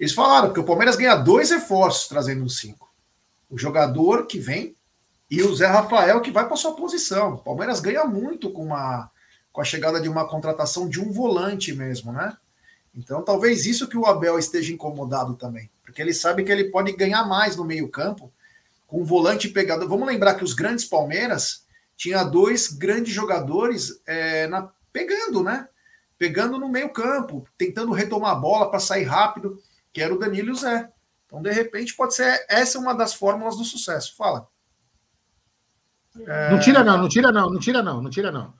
Eles falaram que o Palmeiras ganha dois reforços trazendo o 5. O jogador que vem e o Zé Rafael que vai para sua posição. O Palmeiras ganha muito com, uma, com a chegada de uma contratação de um volante mesmo, né? Então, talvez isso que o Abel esteja incomodado também, porque ele sabe que ele pode ganhar mais no meio-campo com um volante pegador. Vamos lembrar que os grandes Palmeiras tinha dois grandes jogadores é, na, pegando, né? Pegando no meio-campo, tentando retomar a bola para sair rápido, que era o Danilo e o Zé. Então, de repente, pode ser essa uma das fórmulas do sucesso. Fala. É... Não tira, não, não tira, não, não tira, não, não tira, não.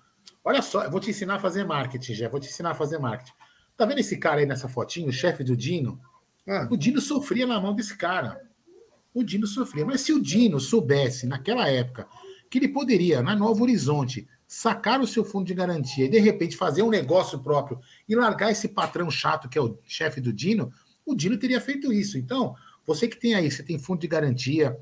Olha só, eu vou te ensinar a fazer marketing, já. Vou te ensinar a fazer marketing. Tá vendo esse cara aí nessa fotinho, o chefe do Dino? Ah. O Dino sofria na mão desse cara. O Dino sofria. Mas se o Dino soubesse, naquela época, que ele poderia, na Nova Horizonte, sacar o seu fundo de garantia e, de repente, fazer um negócio próprio e largar esse patrão chato que é o chefe do Dino, o Dino teria feito isso. Então, você que tem aí, você tem fundo de garantia,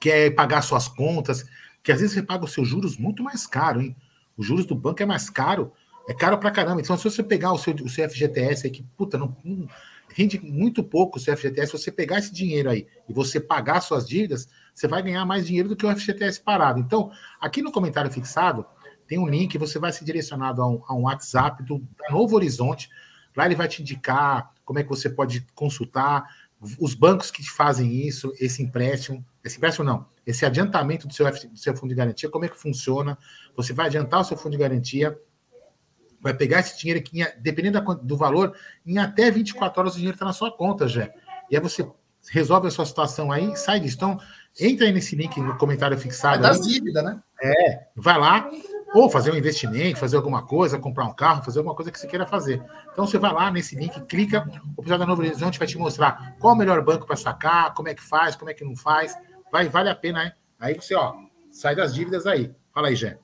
quer pagar suas contas, que às vezes você paga os seus juros muito mais caro, hein? Os juros do banco é mais caro, é caro pra caramba. Então, se você pegar o seu, o seu FGTS aí, que, puta, não, não rende muito pouco o seu FGTS, se você pegar esse dinheiro aí e você pagar suas dívidas, você vai ganhar mais dinheiro do que o FGTS parado. Então, aqui no comentário fixado, tem um link, você vai ser direcionado a um, a um WhatsApp do, da Novo Horizonte. Lá ele vai te indicar como é que você pode consultar os bancos que fazem isso, esse empréstimo, esse empréstimo não, esse adiantamento do seu, do seu fundo de garantia, como é que funciona? Você vai adiantar o seu fundo de garantia, vai pegar esse dinheiro aqui, dependendo do valor, em até 24 horas o dinheiro está na sua conta, já. E aí você resolve a sua situação aí, sai disso. Então, entra aí nesse link no comentário fixado. É das dívidas, né? É, vai lá, ou fazer um investimento, fazer alguma coisa, comprar um carro, fazer alguma coisa que você queira fazer. Então você vai lá nesse link, clica, o pessoal da Novo Horizonte vai te mostrar qual o melhor banco para sacar, como é que faz, como é que não faz. Vai, vale a pena, hein? Aí você, ó, sai das dívidas aí. Fala aí, Gé.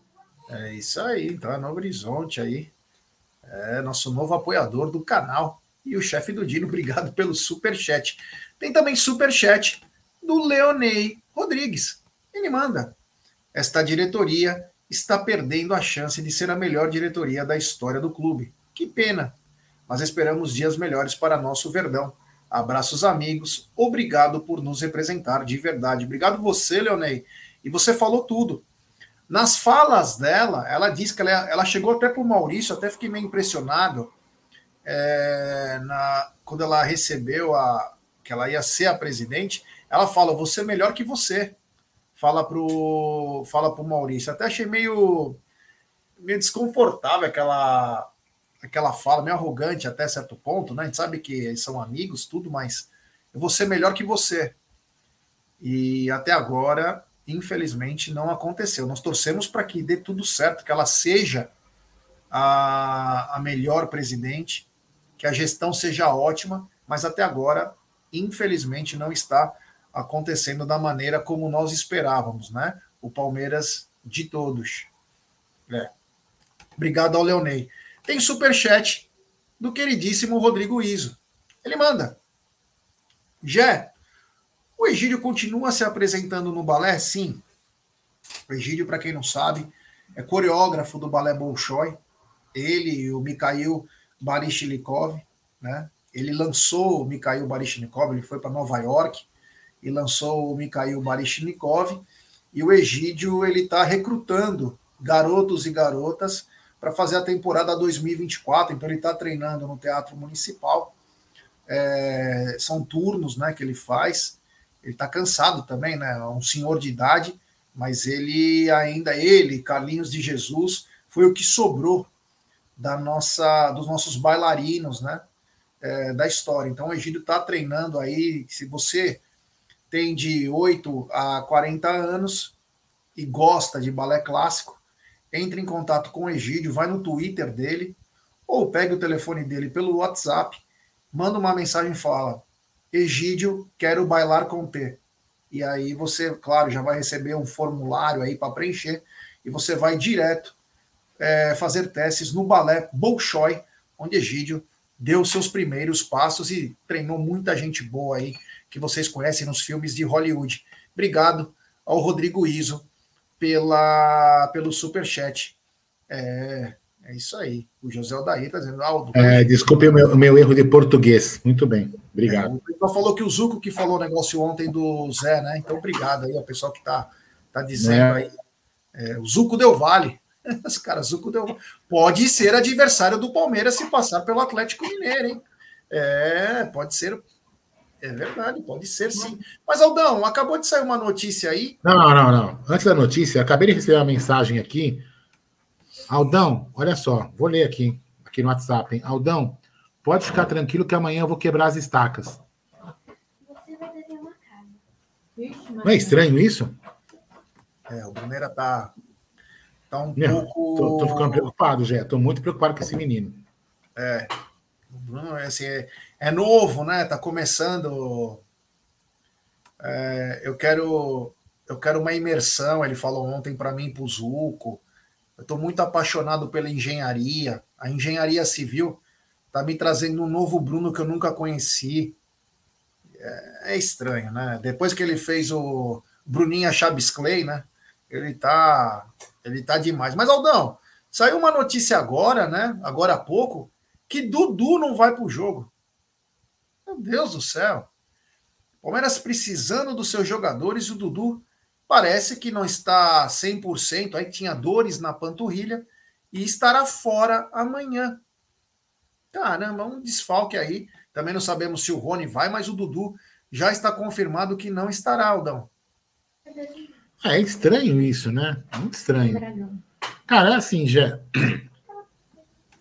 É isso aí, tá? Novo Horizonte aí. É nosso novo apoiador do canal. E o chefe do Dino, obrigado pelo super chat. Tem também super chat do Leonei Rodrigues. Ele manda: Esta diretoria está perdendo a chance de ser a melhor diretoria da história do clube. Que pena, mas esperamos dias melhores para nosso Verdão. Abraços, amigos. Obrigado por nos representar de verdade. Obrigado você, Leonei. E você falou tudo. Nas falas dela, ela disse que ela, ela chegou até para o Maurício, até fiquei meio impressionado é, na, quando ela recebeu a que ela ia ser a presidente. Ela fala: "Você é melhor que você" fala pro fala pro Maurício. Até achei meio meio desconfortável aquela aquela fala, meio arrogante até certo ponto, né? A gente sabe que são amigos, tudo, mas eu vou ser melhor que você. E até agora, infelizmente, não aconteceu. Nós torcemos para que dê tudo certo, que ela seja a, a melhor presidente, que a gestão seja ótima, mas até agora, infelizmente, não está acontecendo da maneira como nós esperávamos, né? O Palmeiras de todos. É. Obrigado ao Leonei. Tem super chat do queridíssimo Rodrigo Iso. Ele manda: Jé, o Egídio continua se apresentando no balé? Sim. O Egídio, para quem não sabe, é coreógrafo do balé Bolshoi. Ele e o Mikhail Baryshnikov, né? Ele lançou o Mikhail Baryshnikov, ele foi para Nova York e lançou o Mikhail Baryshnikov. E o Egídio ele está recrutando garotos e garotas para fazer a temporada 2024. Então ele está treinando no Teatro Municipal. É, são turnos, né, que ele faz. ele está cansado também, né? É um senhor de idade, mas ele ainda, ele, Carlinhos de Jesus, foi o que sobrou da nossa, dos nossos bailarinos, né? É, da história. Então o Egídio está treinando aí. Se você tem de 8 a 40 anos e gosta de balé clássico, entre em contato com o Egídio, vai no Twitter dele, ou pegue o telefone dele pelo WhatsApp, manda uma mensagem e fala: Egídio, quero bailar com T. E aí você, claro, já vai receber um formulário aí para preencher e você vai direto é, fazer testes no balé Bolshoi, onde Egídio deu seus primeiros passos e treinou muita gente boa aí que vocês conhecem nos filmes de Hollywood. Obrigado ao Rodrigo Iso pela, pelo super chat. É, é isso aí. O José Aldair está dizendo. Aldo, é, desculpe o meu, meu, erro de português. Muito bem, obrigado. É, o pessoal falou que o Zuco que falou o negócio ontem do Zé, né? Então, obrigado aí ao pessoal que está tá dizendo é. aí. É, o Zuco deu vale. [laughs] Os caras, Zuco deu Pode ser adversário do Palmeiras se passar pelo Atlético Mineiro, hein? É, pode ser. É verdade, pode ser sim. Mas, Aldão, acabou de sair uma notícia aí. Não, não, não. Antes da notícia, acabei de receber uma mensagem aqui Aldão, olha só, vou ler aqui, aqui no WhatsApp, hein? Aldão, pode ficar tranquilo que amanhã eu vou quebrar as estacas. Você vai ter uma casa. Não é estranho isso? É, o Bruneira tá, tá um Meu, pouco. Tô, tô, ficando preocupado, já. Tô muito preocupado com esse menino. É. O Bruno assim, é, é novo, né? Tá começando. É, eu quero eu quero uma imersão. Ele falou ontem para mim, pro Zuco. Eu estou muito apaixonado pela engenharia. A engenharia civil está me trazendo um novo Bruno que eu nunca conheci. É, é estranho, né? Depois que ele fez o Bruninha Chaves Clay, né? Ele tá, ele tá demais. Mas Aldão, saiu uma notícia agora, né? Agora há pouco, que Dudu não vai para o jogo. Meu Deus do céu. Palmeiras precisando dos seus jogadores e o Dudu parece que não está 100%, aí tinha dores na panturrilha e estará fora amanhã. Caramba, um desfalque aí. Também não sabemos se o Rony vai, mas o Dudu já está confirmado que não estará, Aldão. É estranho isso, né? Muito estranho. Cara, é assim, já.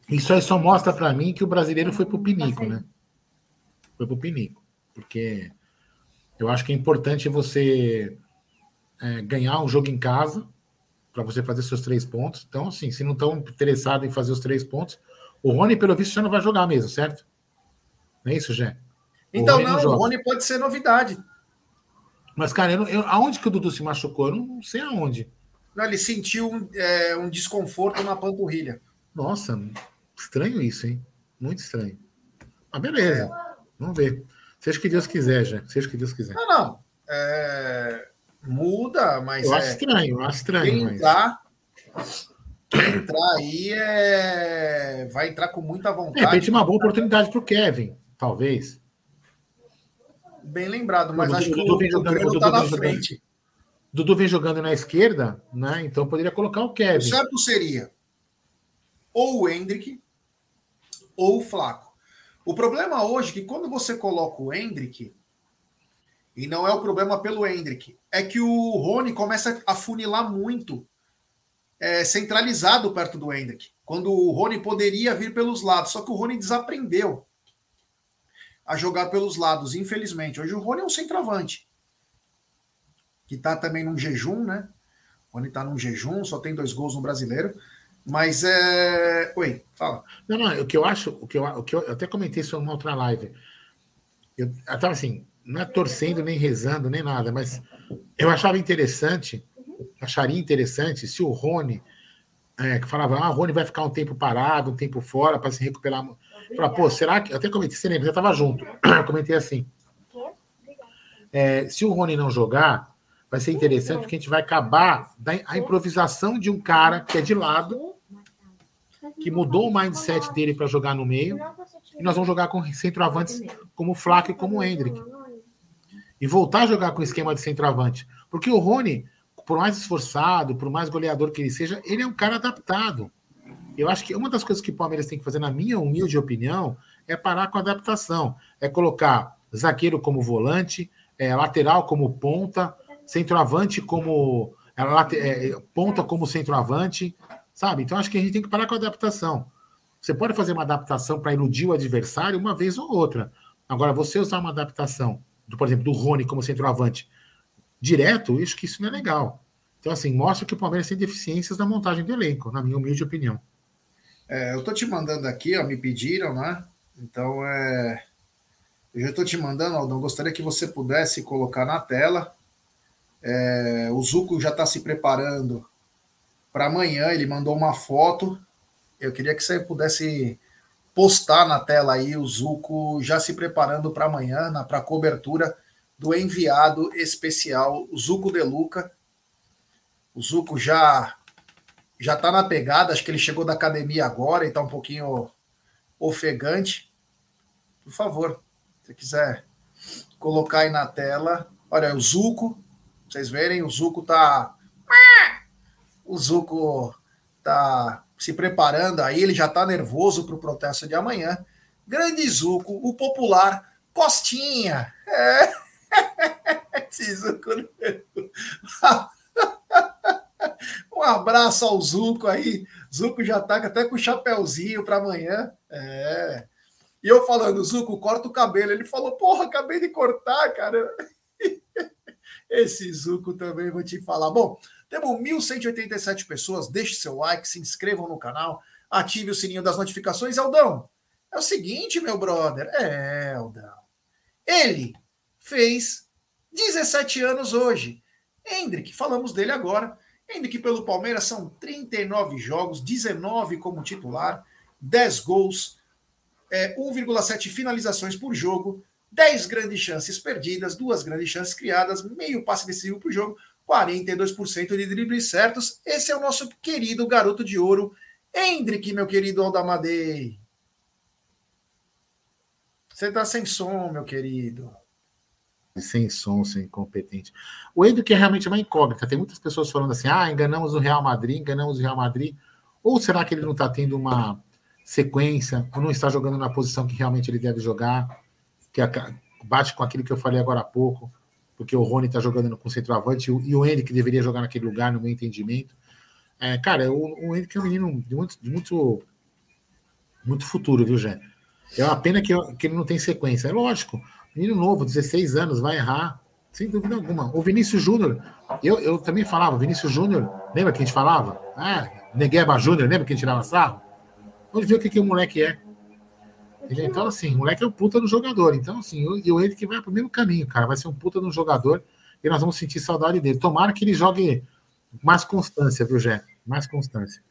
Isso aí só mostra para mim que o brasileiro foi pro pinico, né? Foi pro pinico. Porque eu acho que é importante você é, ganhar um jogo em casa para você fazer seus três pontos. Então, assim, se não estão interessados em fazer os três pontos, o Rony, pelo visto, já não vai jogar mesmo, certo? Não é isso, Jé? Então, o não, não o Rony pode ser novidade. Mas, cara, eu, eu, aonde que o Dudu se machucou? Eu não sei aonde. Não, ele sentiu um, é, um desconforto na panturrilha. Nossa, estranho isso, hein? Muito estranho. Mas beleza, vamos ver. Seja o que Deus quiser, já. Seja o que Deus quiser. Não, não. É... Muda, mas. Eu acho é, estranho, eu acho estranho. Quem entrar, quem entrar aí é, vai entrar com muita vontade. De repente, uma boa oportunidade para o Kevin, talvez. Bem lembrado, mas acho que o Dudu vem jogando, está na frente. Dudu vem jogando na esquerda, né? Então poderia colocar o Kevin. O certo seria ou o Hendrick ou o Flaco. O problema hoje é que quando você coloca o Hendrick, e não é o problema pelo Hendrick, é que o Rony começa a funilar muito é, centralizado perto do Hendrick, quando o Rony poderia vir pelos lados, só que o Rony desaprendeu a jogar pelos lados, infelizmente. Hoje o Rony é um centroavante, que está também num jejum, né? O Rony está num jejum, só tem dois gols no brasileiro. Mas é. Oi, fala. Não, não, o que eu acho, o que eu, o que eu, eu até comentei isso numa outra live. Eu, eu tava assim, não é torcendo, nem rezando, nem nada, mas eu achava interessante, acharia interessante se o Rony, é, que falava, ah, o Rony vai ficar um tempo parado, um tempo fora para se recuperar. Falar, pô, será que. Eu até comentei, você lembra, você estava junto. [clears throat] Eu comentei assim. É, se o Rony não jogar, vai ser interessante porque a gente vai acabar da, a improvisação de um cara que é de lado, que mudou o mindset dele para jogar no meio, e nós vamos jogar com centroavantes como Flaco e como Hendrick e voltar a jogar com o esquema de centroavante. Porque o Rony, por mais esforçado, por mais goleador que ele seja, ele é um cara adaptado. Eu acho que uma das coisas que o Palmeiras tem que fazer, na minha humilde opinião, é parar com a adaptação. É colocar zagueiro como volante, é, lateral como ponta, centroavante como é, é, ponta como centroavante, sabe? Então acho que a gente tem que parar com a adaptação. Você pode fazer uma adaptação para iludir o adversário uma vez ou outra. Agora, você usar uma adaptação, do, por exemplo, do Rony como centroavante direto, acho que isso não é legal. Então, assim, mostra que o Palmeiras tem deficiências na montagem do elenco, na minha humilde opinião. É, eu tô te mandando aqui, ó, me pediram, né? Então, é, eu já estou te mandando, Aldão. Gostaria que você pudesse colocar na tela. É, o Zuco já está se preparando para amanhã. Ele mandou uma foto. Eu queria que você pudesse postar na tela aí o Zuco já se preparando para amanhã, para a cobertura do enviado especial Zuco De Luca. O Zuco já já está na pegada, acho que ele chegou da academia agora e está um pouquinho ofegante. Por favor, se quiser colocar aí na tela. Olha, o Zuco, vocês verem, o Zuco tá. O Zuco tá se preparando aí, ele já tá nervoso para o protesto de amanhã. Grande Zuco, o popular Costinha. É. [laughs] Esse Zuco. [laughs] Um abraço ao Zuco aí. Zuco já tá até com o chapéuzinho para amanhã. É. E eu falando, Zuco, corta o cabelo. Ele falou, porra, acabei de cortar, cara. [laughs] Esse Zuco também vou te falar. Bom, temos 1.187 pessoas. Deixe seu like, se inscrevam no canal, ative o sininho das notificações. Aldão, é o seguinte, meu brother. É, Aldão. Ele fez 17 anos hoje. Hendrick, falamos dele agora. Hendrick pelo Palmeiras são 39 jogos, 19 como titular, 10 gols, é, 1,7 finalizações por jogo, 10 grandes chances perdidas, duas grandes chances criadas, meio passe decisivo por jogo, 42% de dribles certos. Esse é o nosso querido garoto de ouro, Hendrick, meu querido Aldamadei. Você tá sem som, meu querido. Sem som, sem incompetente. O Hendrick é realmente uma incógnita. Tem muitas pessoas falando assim: ah, enganamos o Real Madrid, enganamos o Real Madrid. Ou será que ele não está tendo uma sequência, ou não está jogando na posição que realmente ele deve jogar, que bate com aquilo que eu falei agora há pouco, porque o Rony está jogando com centroavante e o Henrique deveria jogar naquele lugar, no meu entendimento. É, cara, o, o Henrique é um menino de muito, de muito, muito futuro, viu, Jé? É uma pena que, que ele não tem sequência. É lógico, menino novo, 16 anos, vai errar, sem dúvida alguma. O Vinícius Júnior, eu, eu também falava, Vinícius Júnior, lembra que a gente falava? Ah, Negueba Júnior, lembra que a gente tirava sarro? Vamos ver o que, que o moleque é. Então, assim, o moleque é um puta do jogador. Então, assim, e o ele que vai pro mesmo caminho, cara. Vai ser um puta do jogador e nós vamos sentir saudade dele. Tomara que ele jogue mais constância, viu, Jé? Mais constância.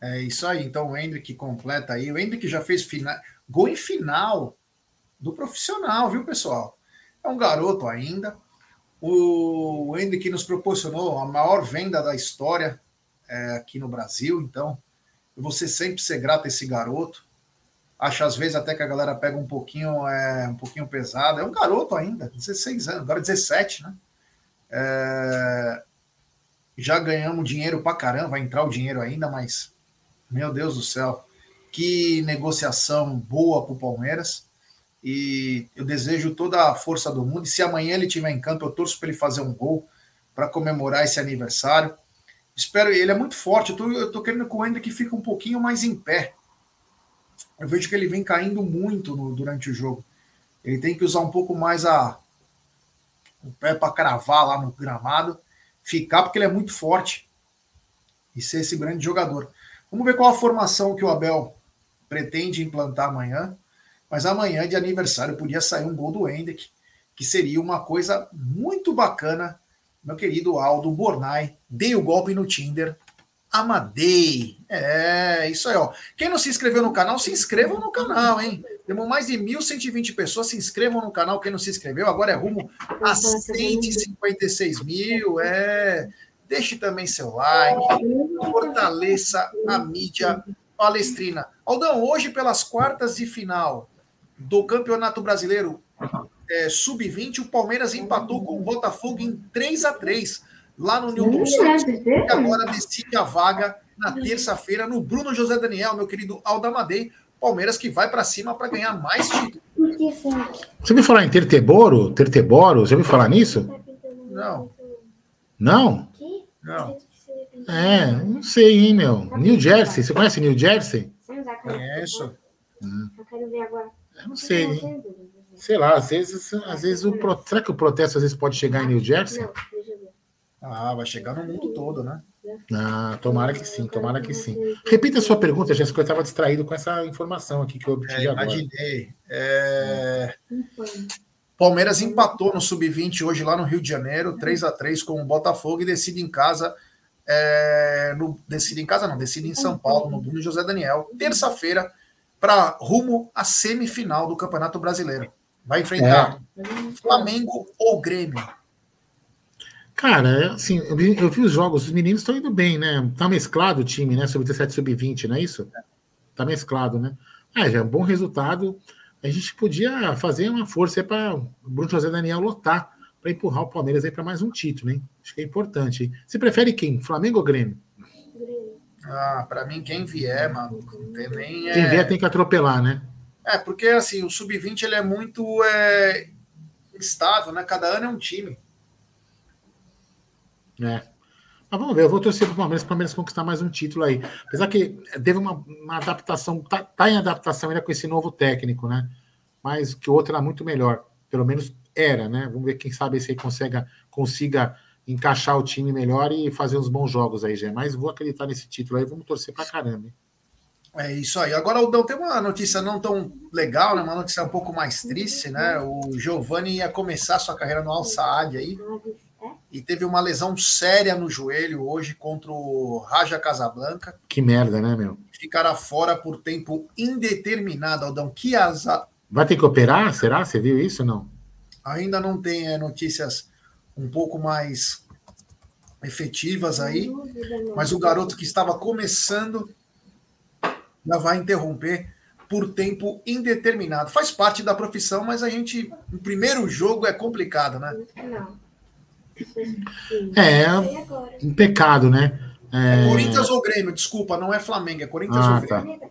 É isso aí. Então, o Hendrick completa aí. O Hendrick já fez final... gol em final do profissional, viu, pessoal? É um garoto ainda. O Hendrick nos proporcionou a maior venda da história é, aqui no Brasil. Então, você sempre ser grato a esse garoto. Acho às vezes até que a galera pega um pouquinho, é, um pouquinho pesado. É um garoto ainda, 16 anos, agora 17, né? É, já ganhamos dinheiro pra caramba, vai entrar o dinheiro ainda, mas meu Deus do céu, que negociação boa pro Palmeiras. E eu desejo toda a força do mundo. E se amanhã ele tiver em campo, eu torço para ele fazer um gol para comemorar esse aniversário. Espero, ele é muito forte. Eu tô, eu tô querendo que o Hendrick fique um pouquinho mais em pé. Eu vejo que ele vem caindo muito no, durante o jogo. Ele tem que usar um pouco mais a, o pé para cravar lá no gramado, ficar, porque ele é muito forte e ser esse grande jogador. Vamos ver qual a formação que o Abel pretende implantar amanhã. Mas amanhã, de aniversário, podia sair um gol do Hendrick, que seria uma coisa muito bacana meu querido Aldo Bornai, dei o golpe no Tinder. Amadei. É, isso aí, ó. Quem não se inscreveu no canal, se inscrevam no canal, hein? Temos mais de 1.120 pessoas, se inscrevam no canal. Quem não se inscreveu, agora é rumo a 156 mil. É. Deixe também seu like, fortaleça a mídia palestrina. Aldão, hoje, pelas quartas de final do Campeonato Brasileiro, é, sub-20, o Palmeiras empatou com o Botafogo em 3 a 3 lá no Newton Santos. E agora decide a vaga na terça-feira no Bruno José Daniel, meu querido Aldamadei. Palmeiras que vai para cima para ganhar mais títulos. Você ouviu falar em Terteboro? Terteboro? Já ouviu falar nisso? Não. Não? Não. É, não sei, hein, meu. New Jersey, você conhece New Jersey? Conheço. Hum. Eu não sei, hein? Sei lá, às vezes, às vezes o pro... será que o protesto às vezes pode chegar em New Jersey? Ah, vai chegar no mundo todo, né? Ah, tomara que sim, tomara que sim. Repita a sua pergunta, Jéssica, eu estava distraído com essa informação aqui que eu obtive É, agora. imaginei. É, Palmeiras empatou no Sub-20 hoje lá no Rio de Janeiro, 3 a 3 com o Botafogo e decide em casa. é, no, decide em casa, não, decide em São Paulo, no Bruno José Daniel, terça-feira, para rumo à semifinal do Campeonato Brasileiro. Vai enfrentar Flamengo ou Grêmio. Cara, é, assim, eu vi, eu vi os jogos, os meninos estão indo bem, né? Tá mesclado o time, né? Sub-17, sub-20, não é isso? Tá mesclado, né? Ah, já é um bom resultado. A gente podia fazer uma força aí para o Bruno José Daniel lotar, para empurrar o Palmeiras aí para mais um título, hein? Acho que é importante, hein? Você prefere quem? Flamengo ou Grêmio? Ah, para mim, quem vier, mano, não tem nem. Quem é- vier tem que atropelar, né? É, porque assim, o Sub-20 ele é muito é, instável, né? Cada ano é um time. É. Mas vamos ver, eu vou torcer para o Palmeiras, para Palmeiras conquistar mais um título aí. Apesar que teve uma, uma adaptação, tá, tá em adaptação ainda com esse novo técnico, né? Mas que o outro era muito melhor. Pelo menos era, né? Vamos ver quem sabe esse aí consiga, consiga encaixar o time melhor e fazer uns bons jogos aí, já. Mas vou acreditar nesse título aí, vamos torcer pra caramba. hein? É isso aí. Agora, Aldão, tem uma notícia não tão legal, né? Uma notícia um pouco mais triste, né? O Giovani ia começar sua carreira no Al Saad aí e teve uma lesão séria no joelho hoje contra o Raja Casablanca. Que merda, né, meu? Ficará fora por tempo indeterminado, Aldão. Que azar. Vai ter que operar? Será? Você viu isso ou não? Ainda não tem é, notícias um pouco mais efetivas aí, mas o garoto que estava começando já vai interromper por tempo indeterminado. Faz parte da profissão, mas a gente, o primeiro jogo é complicado, né? É, um pecado, né? É... Corinthians ou Grêmio, desculpa, não é Flamengo, é Corinthians Ah, ou Grêmio. tá.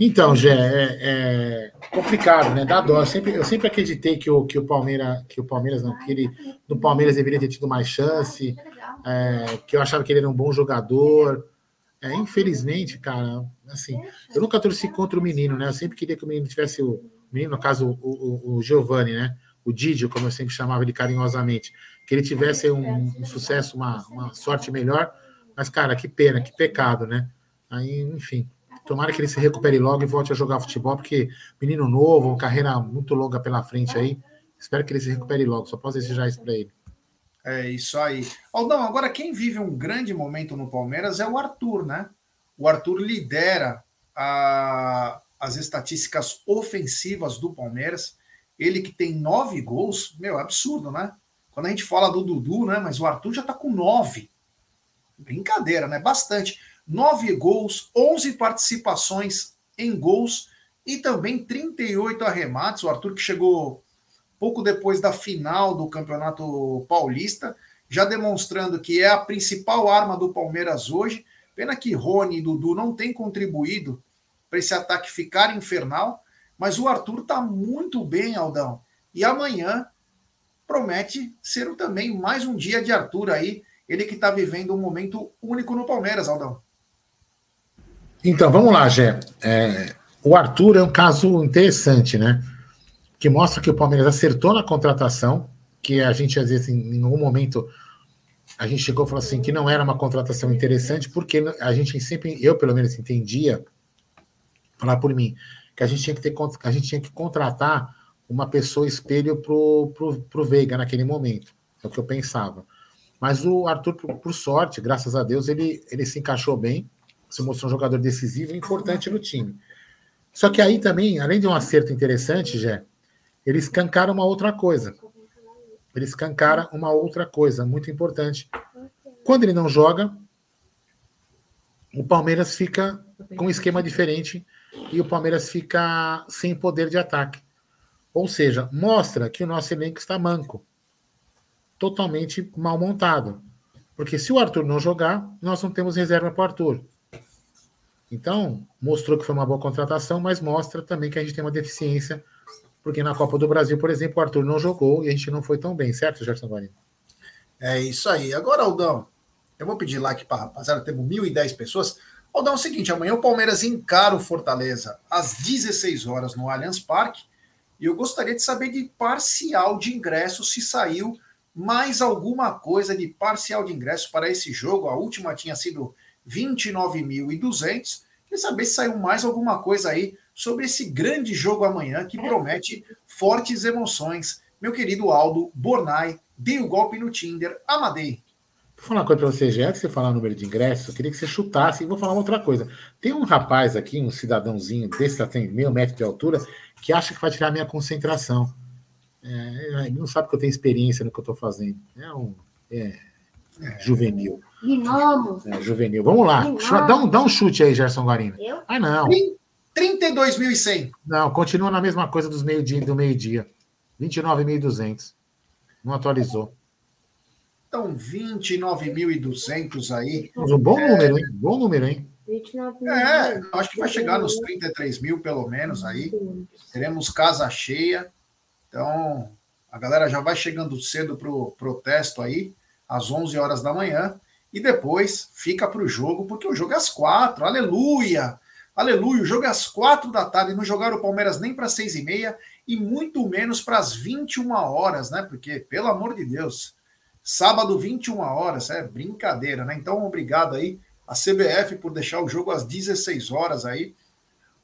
Então, Gé, é, é complicado, né? Dá dó. Eu sempre, eu sempre acreditei que o, que o Palmeiras, que o Palmeiras não, que ele, no Palmeiras deveria ter tido mais chance, é, que eu achava que ele era um bom jogador. É, infelizmente, cara, assim, eu nunca torci contra o menino, né? Eu sempre queria que o menino tivesse o menino, no caso, o, o, o Giovanni, né? O Didio, como eu sempre chamava ele carinhosamente, que ele tivesse um, um sucesso, uma, uma sorte melhor. Mas, cara, que pena, que pecado, né? Aí, enfim. Tomara que ele se recupere logo e volte a jogar futebol, porque menino novo, uma carreira muito longa pela frente aí. Espero que ele se recupere logo. Só posso desejar isso para ele. É isso aí. Aldão, agora quem vive um grande momento no Palmeiras é o Arthur, né? O Arthur lidera a- as estatísticas ofensivas do Palmeiras. Ele que tem nove gols, meu, é absurdo, né? Quando a gente fala do Dudu, né? Mas o Arthur já tá com nove. Brincadeira, né? Bastante. Nove gols, 11 participações em gols e também 38 arremates. O Arthur que chegou pouco depois da final do Campeonato Paulista, já demonstrando que é a principal arma do Palmeiras hoje. Pena que Rony e Dudu não têm contribuído para esse ataque ficar infernal, mas o Arthur está muito bem, Aldão. E amanhã promete ser também mais um dia de Arthur aí, ele que está vivendo um momento único no Palmeiras, Aldão. Então, vamos lá, Gé. É, o Arthur é um caso interessante, né? Que mostra que o Palmeiras acertou na contratação, que a gente, às vezes, em, algum momento, a gente chegou e falou assim que não era uma contratação interessante, porque a gente sempre, eu pelo menos entendia, falar por mim, que a gente tinha que ter a gente tinha que contratar uma pessoa espelho pro, pro Veiga naquele momento. É o que eu pensava. Mas o Arthur, por, por sorte, graças a Deus, ele, ele se encaixou bem, se mostrou um jogador decisivo e importante no time. Só que aí também, além de um acerto interessante, Jé, eles escancaram uma outra coisa. Ele escancara uma outra coisa muito importante. Quando ele não joga, o Palmeiras fica com um esquema diferente e o Palmeiras fica sem poder de ataque. Ou seja, mostra que o nosso elenco está manco. Totalmente mal montado. Porque se o Arthur não jogar, nós não temos reserva para o Arthur. Então, mostrou que foi uma boa contratação, mas mostra também que a gente tem uma deficiência, porque na Copa do Brasil, por exemplo, o Arthur não jogou e a gente não foi tão bem, certo, Gerson Guarino? É isso aí. Agora, Aldão, eu vou pedir like para rapaziada, temos 1.010 pessoas. Aldão, é o seguinte, amanhã o Palmeiras encara o Fortaleza às 16 horas no Allianz Parque, e eu gostaria de saber de parcial de ingresso, se saiu mais alguma coisa de parcial de ingresso para esse jogo. A última tinha sido 29.200. Queria saber se saiu mais alguma coisa aí sobre esse grande jogo amanhã que promete fortes emoções. Meu querido Aldo Bornai, dei o golpe no Tinder, Amadei. Vou falar uma coisa para você, já que você falar o número de ingressos, eu queria que você chutasse e vou falar uma outra coisa. Tem um rapaz aqui, um cidadãozinho desse, tem meio metro de altura, que acha que vai tirar a minha concentração. É, ele não sabe que eu tenho experiência no que eu estou fazendo. É um é, é, juvenil. Gnomo. É, juvenil. Vamos lá. Dá um, dá um chute aí, Gerson Guarino. Eu? Ah, não. 32.100. Não, continua na mesma coisa dos meio -dia, do meio-dia. 29.200. Não atualizou. Então, 29.200 aí. Um bom é... número, hein? Bom número, hein? 29 é, acho que vai chegar nos 33 mil, pelo menos, aí. Teremos casa cheia. Então, a galera já vai chegando cedo para o protesto aí, às 11 horas da manhã e depois fica para o jogo, porque o jogo é às quatro. Aleluia! Aleluia! O jogo é às quatro da tarde. Não jogaram o Palmeiras nem para seis e meia e muito menos para as 21 horas, né? Porque, pelo amor de Deus, sábado, 21 horas, é brincadeira, né? Então, obrigado aí a CBF por deixar o jogo às 16 horas aí.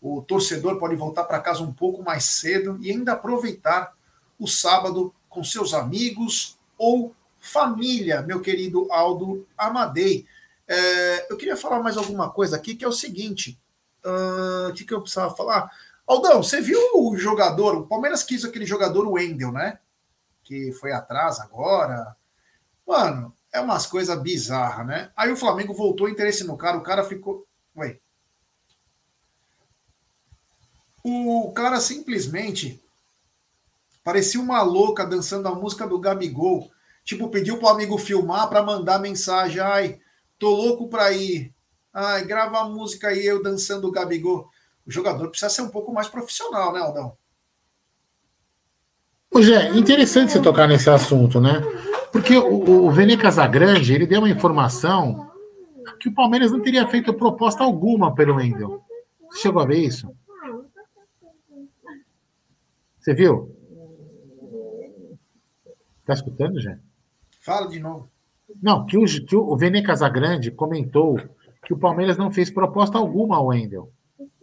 O torcedor pode voltar para casa um pouco mais cedo e ainda aproveitar o sábado com seus amigos ou família, meu querido Aldo Amadei. É, eu queria falar mais alguma coisa aqui, que é o seguinte: uh, o que, que eu precisava falar? Aldão, você viu o jogador? O Palmeiras quis aquele jogador, o Wendel, né? Que foi atrás agora. Mano, é umas coisas bizarras, né? Aí o Flamengo voltou interesse no cara, o cara ficou. Ué. O cara simplesmente parecia uma louca dançando a música do Gabigol Tipo, pediu pro amigo filmar para mandar mensagem. Ai, tô louco para ir. Ai, grava a música aí, eu dançando o Gabigol. O jogador precisa ser um pouco mais profissional, né, Aldão? Hoje é interessante você tocar nesse assunto, né? Porque o, o Vene Casagrande, ele deu uma informação que o Palmeiras não teria feito proposta alguma pelo Wendel. Você chegou a ver isso? Você viu? Tá escutando, gente? Fala de novo. Não, que o, que o Vene Casagrande comentou que o Palmeiras não fez proposta alguma ao Wendel.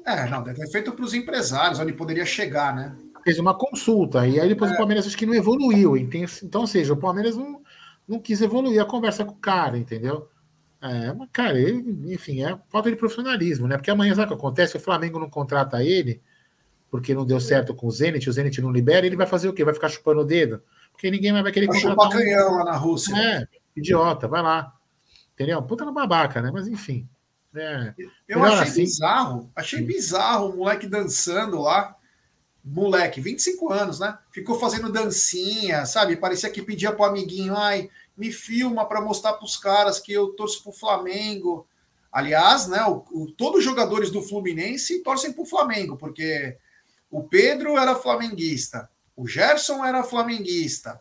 É, não, deve ter feito para os empresários, onde poderia chegar, né? Fez uma consulta, e aí depois é. o Palmeiras acho que não evoluiu. Então, ou seja, o Palmeiras não, não quis evoluir a conversa com o cara, entendeu? É, mas, cara, ele, enfim, é falta de profissionalismo, né? Porque amanhã, sabe o que acontece? O Flamengo não contrata ele, porque não deu certo com o Zenit, o Zenit não libera, ele vai fazer o quê? Vai ficar chupando o dedo? porque ninguém mais vai querer Vai contratar. Um... canhão lá na Rússia. É, idiota, vai lá. Entendeu? Puta no babaca, né? Mas enfim. É, eu achei assim. bizarro, achei bizarro o moleque dançando lá. Moleque, 25 anos, né? Ficou fazendo dancinha, sabe? Parecia que pedia pro amiguinho, ai, me filma para mostrar pros caras que eu torço pro Flamengo. Aliás, né, o, o, todos os jogadores do Fluminense torcem pro Flamengo, porque o Pedro era flamenguista, o Gerson era flamenguista.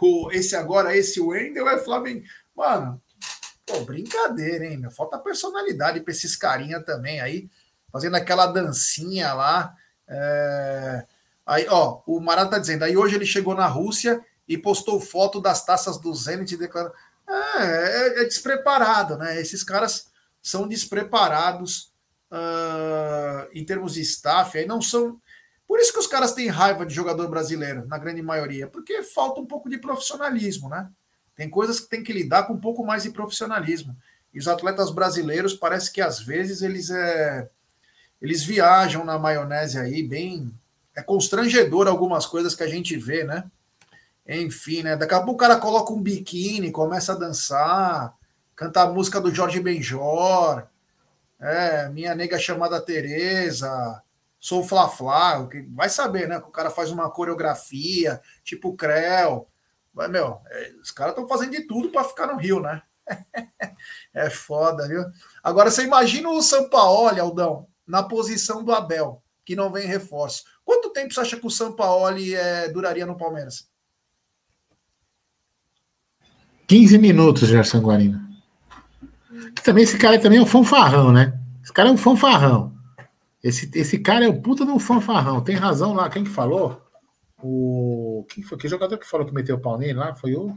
O, esse agora, esse Wendel é flamengo. Mano, pô, brincadeira, hein? Meu? Falta personalidade para esses carinha também aí, fazendo aquela dancinha lá. É... Aí, ó, o Marat tá dizendo, aí hoje ele chegou na Rússia e postou foto das taças do Zenit e declarou. É, é, é despreparado, né? Esses caras são despreparados uh, em termos de staff, aí não são por isso que os caras têm raiva de jogador brasileiro, na grande maioria, porque falta um pouco de profissionalismo, né? Tem coisas que tem que lidar com um pouco mais de profissionalismo. E os atletas brasileiros parece que às vezes eles é, eles viajam na maionese aí, bem é constrangedor algumas coisas que a gente vê, né? Enfim, né? Daqui a pouco o cara coloca um biquíni, começa a dançar, canta a música do Jorge Benjor, é, minha nega chamada Teresa, sou Fla-Fla, vai saber, né? O cara faz uma coreografia, tipo Creu. Mas, meu, é, os caras estão fazendo de tudo para ficar no Rio, né? [laughs] é foda, viu? Agora você imagina o Sampaoli, Aldão, na posição do Abel, que não vem reforço. Quanto tempo você acha que o Sampaoli é, duraria no Palmeiras? 15 minutos, Gerson Guarino. Também esse cara também é um fanfarrão, né? Esse cara é um fanfarrão. Esse, esse cara é o puta de um fanfarrão. Tem razão lá. Quem que falou? O. Quem foi? Que jogador que falou que meteu o pau nele lá? Foi o,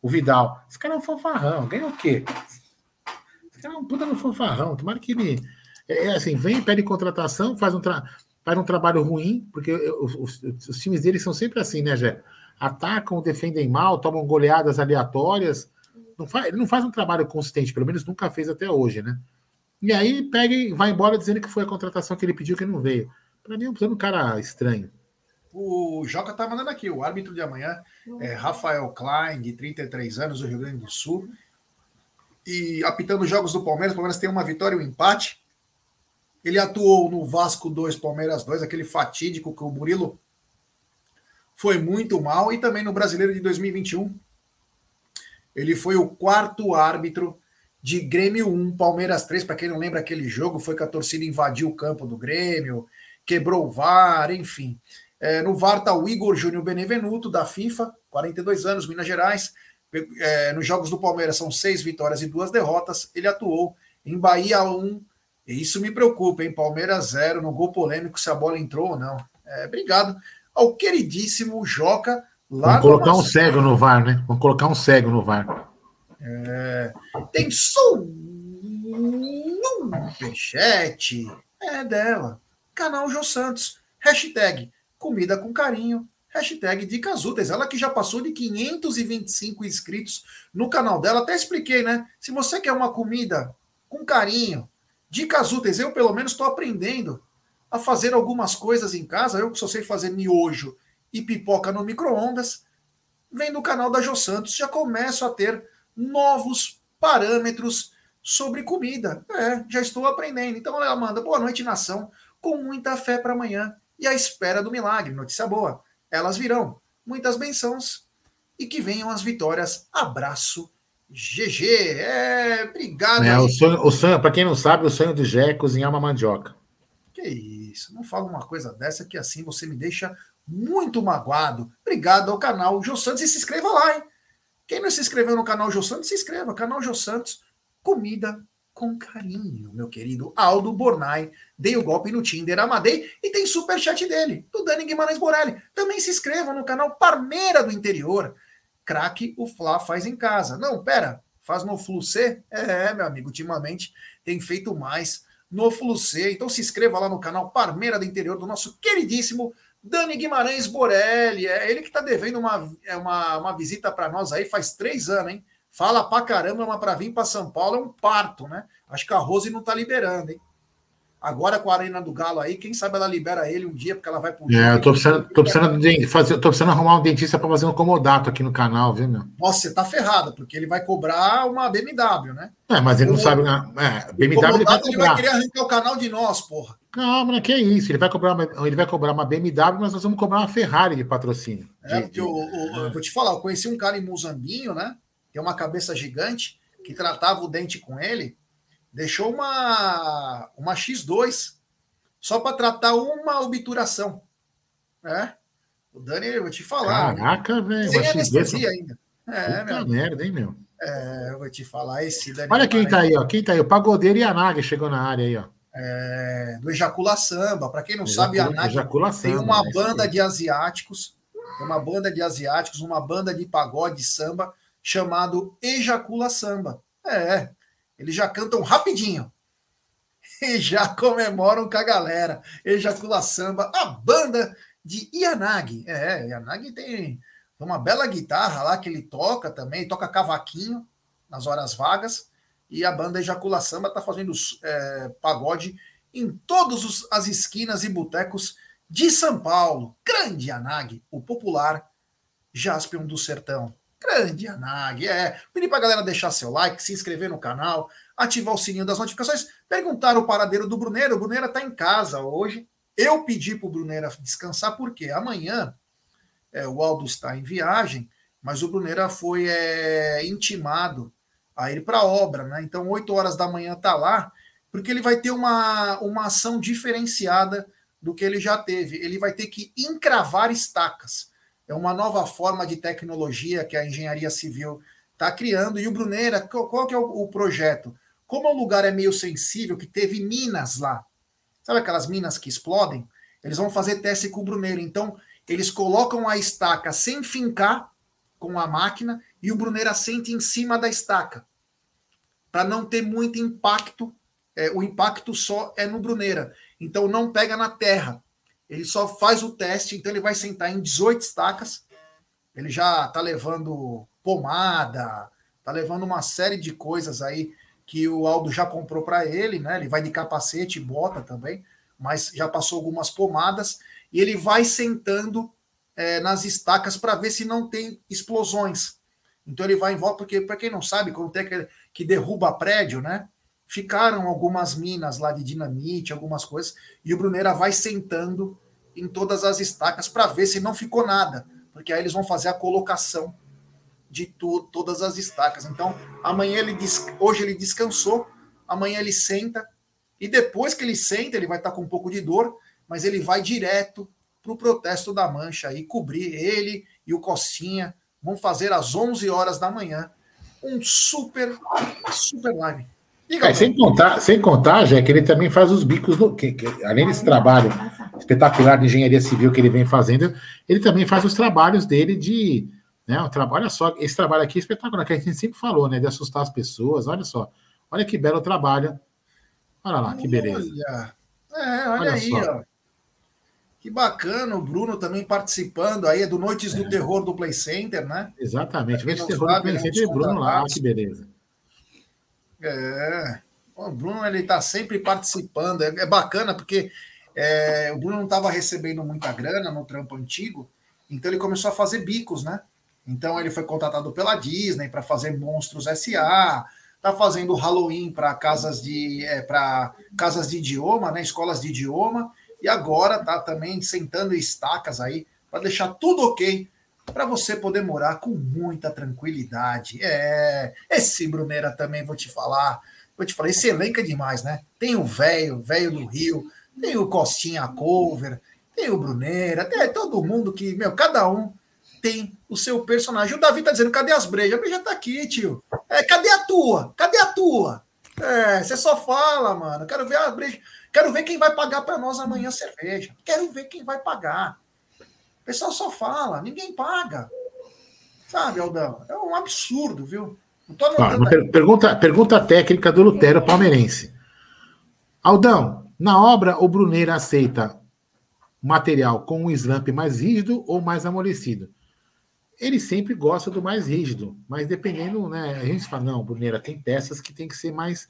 o Vidal. Esse cara é um fanfarrão. Ganha o quê? Esse cara é um puta de um fanfarrão. Tomara que ele. É, é assim, vem, pede contratação, faz um, tra... faz um trabalho ruim, porque os, os, times dele são sempre assim, né, Jé? Atacam, defendem mal, tomam goleadas aleatórias. Não faz, ele não faz um trabalho consistente, pelo menos nunca fez até hoje, né? E aí pega e vai embora dizendo que foi a contratação que ele pediu que não veio. Para mim é um cara estranho. O Joca tá mandando aqui, o árbitro de amanhã é Rafael Klein, de 33 anos, do Rio Grande do Sul. E apitando os jogos do Palmeiras, o Palmeiras tem uma vitória e um empate. Ele atuou no Vasco 2, Palmeiras 2, aquele fatídico que o Murilo foi muito mal, e também no Brasileiro de 2021. Ele foi o quarto árbitro de Grêmio 1, Palmeiras 3. Para quem não lembra aquele jogo, foi que a torcida invadiu o campo do Grêmio, quebrou o VAR, enfim. É, no VAR está o Igor Júnior Benevenuto, da FIFA, 42 anos, Minas Gerais. É, nos jogos do Palmeiras são seis vitórias e duas derrotas. Ele atuou em Bahia 1. E isso me preocupa, hein? Palmeiras 0, no gol polêmico, se a bola entrou ou não. É, obrigado ao queridíssimo Joca. Lá Vamos colocar um cego no VAR, né? Vamos colocar um cego no VAR. É, tem superchat. É dela. Canal Jô Santos. Hashtag comida com carinho. Hashtag Dicas Úteis. Ela que já passou de 525 inscritos no canal dela. Até expliquei, né? Se você quer uma comida com carinho, dicas úteis. Eu, pelo menos, estou aprendendo a fazer algumas coisas em casa. Eu que só sei fazer miojo e pipoca no micro-ondas. Vem do canal da Jô Santos, já começo a ter novos parâmetros sobre comida. É, já estou aprendendo. Então ela manda boa noite, nação, com muita fé para amanhã e a espera do milagre. Notícia boa. Elas virão. Muitas bençãos e que venham as vitórias. Abraço. GG. É, obrigado. É, o sonho, o sonho para quem não sabe, o sonho do Gé é cozinhar uma mandioca. Que isso, não fala uma coisa dessa que assim você me deixa muito magoado. Obrigado ao canal Jô Santos e se inscreva lá, hein? Quem não se inscreveu no canal Jô Santos, se inscreva. Canal Jô Santos, comida com carinho, meu querido Aldo Bornai. Dei o golpe no Tinder, amadei e tem super chat dele, do Dani Guimarães Borelli. Também se inscreva no canal Parmeira do Interior. Craque o Flá faz em casa. Não, pera, faz no Flu C? É, meu amigo, ultimamente tem feito mais no Flu C. Então se inscreva lá no canal Parmeira do Interior do nosso queridíssimo Dani Guimarães Borelli, é ele que está devendo uma, é uma, uma visita para nós aí faz três anos, hein? Fala pra caramba, mas para vir para São Paulo é um parto, né? Acho que a Rose não está liberando, hein? Agora com a Arena do Galo aí, quem sabe ela libera ele um dia, porque ela vai pro. É, eu tô precisando, tô precisando, de fazer, tô precisando arrumar um dentista para fazer um comodato aqui no canal, viu, meu? Nossa, você tá ferrado, porque ele vai cobrar uma BMW, né? É, mas ele o, não sabe. Né? É, BMW ele vai, ele vai querer arrancar o canal de nós, porra. Não, mas que é isso. Ele vai cobrar uma, ele vai cobrar uma BMW, mas nós vamos cobrar uma Ferrari de patrocínio. É, porque eu, eu, vou te falar, eu conheci um cara em Muzambinho, né? Tem uma cabeça gigante que tratava o dente com ele, deixou uma, uma X2 só para tratar uma obturação. É. O Dani, eu vou te falar. Caraca, velho. Sem anestesia ainda. É, Puta meu. merda, hein, meu? É, eu vou te falar. Esse Dani Olha quem tá aí, ó. Quem tá aí? O Pagodeiro e a Naga chegou na área aí, ó é, do Ejacula Samba. Para quem não Ejacula, sabe, a NAC tem uma banda de asiáticos, uma banda de asiáticos, uma banda de pagode samba chamado Ejacula Samba. É, eles já cantam rapidinho e já comemoram com a galera. Ejacula Samba, a banda de Yanagi. É, Yanagi tem uma bela guitarra lá que ele toca também, toca cavaquinho nas horas vagas e a banda Ejacula Samba está fazendo é, pagode em todas as esquinas e botecos de São Paulo. Grande Anag, o popular Jaspion do Sertão. Grande Anag, é. Pedir para a galera deixar seu like, se inscrever no canal, ativar o sininho das notificações, perguntar o paradeiro do Bruneiro. O Bruneira está em casa hoje. Eu pedi para o Bruneira descansar, porque amanhã é, o Aldo está em viagem, mas o Bruneira foi é, intimado a ir para obra, né? Então, 8 horas da manhã tá lá, porque ele vai ter uma, uma ação diferenciada do que ele já teve. Ele vai ter que encravar estacas. É uma nova forma de tecnologia que a engenharia civil está criando. E o Bruneira, qual, que é o, o projeto? Como o lugar é meio sensível, que teve minas lá, sabe aquelas minas que explodem? Eles vão fazer teste com o Bruneiro. Então, eles colocam a estaca sem fincar com a máquina e o Bruneiro assente em cima da estaca, para não ter muito impacto. É, o impacto só é no Bruneira. Então, não pega na terra. Ele só faz o teste, então ele vai sentar em 18 estacas. Ele já está levando pomada, está levando uma série de coisas aí que o Aldo já comprou para ele, né? Ele vai de capacete e bota também, mas já passou algumas pomadas e ele vai sentando é, nas estacas para ver se não tem explosões. Então ele vai em volta, porque para quem não sabe, quando tem que, que derruba prédio, né? Ficaram algumas minas lá de dinamite, algumas coisas, e o Bruneira vai sentando em todas as estacas para ver se não ficou nada, porque aí eles vão fazer a colocação de todas as estacas. Então, amanhã ele hoje ele descansou, amanhã ele senta e depois que ele senta, ele vai estar com um pouco de dor, mas ele vai direto para o protesto da Mancha e cobrir ele e o Costinha vão fazer às 11 horas da manhã um super super live. É, sem contar, sem contar, já que ele também faz os bicos do que, que, além desse trabalho espetacular de engenharia civil que ele vem fazendo, ele também faz os trabalhos dele de né? Um trabalho só, esse trabalho aqui é espetacular, que a gente sempre falou, né? De assustar as pessoas. Olha só, olha que belo trabalho. Olha lá, que beleza. Olha. É, olha, olha aí, só. ó. Que bacana, o Bruno também participando aí, é do Noites é. do Terror do Play Center, né? Exatamente, Noites do Terror sabe, do Play Center e Bruno lá, que beleza. É, o Bruno ele tá sempre participando, é, é bacana porque é, o Bruno não estava recebendo muita grana no trampo antigo, então ele começou a fazer bicos, né? Então ele foi contratado pela Disney para fazer Monstros S.A., está fazendo Halloween para casas de é, para casas de idioma, né, escolas de idioma, e agora está também sentando estacas aí para deixar tudo ok para você poder morar com muita tranquilidade. É, esse Brunera também vou te falar, vou te falar, esse elenco é demais, né? Tem o velho, velho do Rio, tem o Costinha Cover, tem o Brunera, tem todo mundo que, meu, cada um tem o seu personagem. O Davi tá dizendo, cadê as brejas? A breja tá aqui, tio. É, cadê a tua? Cadê a tua? É, você só fala, mano. Quero ver a breja. Quero ver quem vai pagar para nós amanhã a cerveja. Quero ver quem vai pagar. O pessoal só fala, ninguém paga. Sabe, Aldão? É um absurdo, viu? Ah, pergunta, pergunta técnica do Lutero Palmeirense. Aldão, na obra o Bruneira aceita material com um slump mais rígido ou mais amolecido? ele sempre gosta do mais rígido, mas dependendo, né? A gente fala, não, Bruneira, tem peças que tem que ser mais.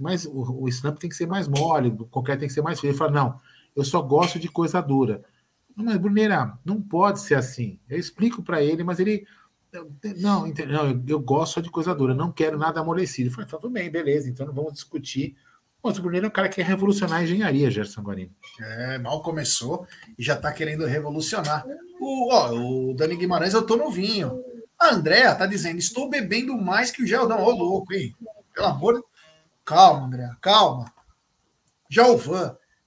mais o, o snap tem que ser mais mole, o concreto tem que ser mais frio. Ele fala, não, eu só gosto de coisa dura. Mas, Bruneira, não pode ser assim. Eu explico para ele, mas ele. Não, não eu, gosto só de coisa dura, não quero nada amolecido. Eu falei, tá tudo bem, beleza, então não vamos discutir. Mas o Bruneiro é um cara que quer revolucionar a engenharia, Gerson Guarino. É, mal começou e já está querendo revolucionar. O, ó, o Dani Guimarães, eu tô no vinho. A Andréa tá dizendo: estou bebendo mais que o Geldão. Ô, louco, hein? Pelo amor de Calma, Andréa, calma. Já.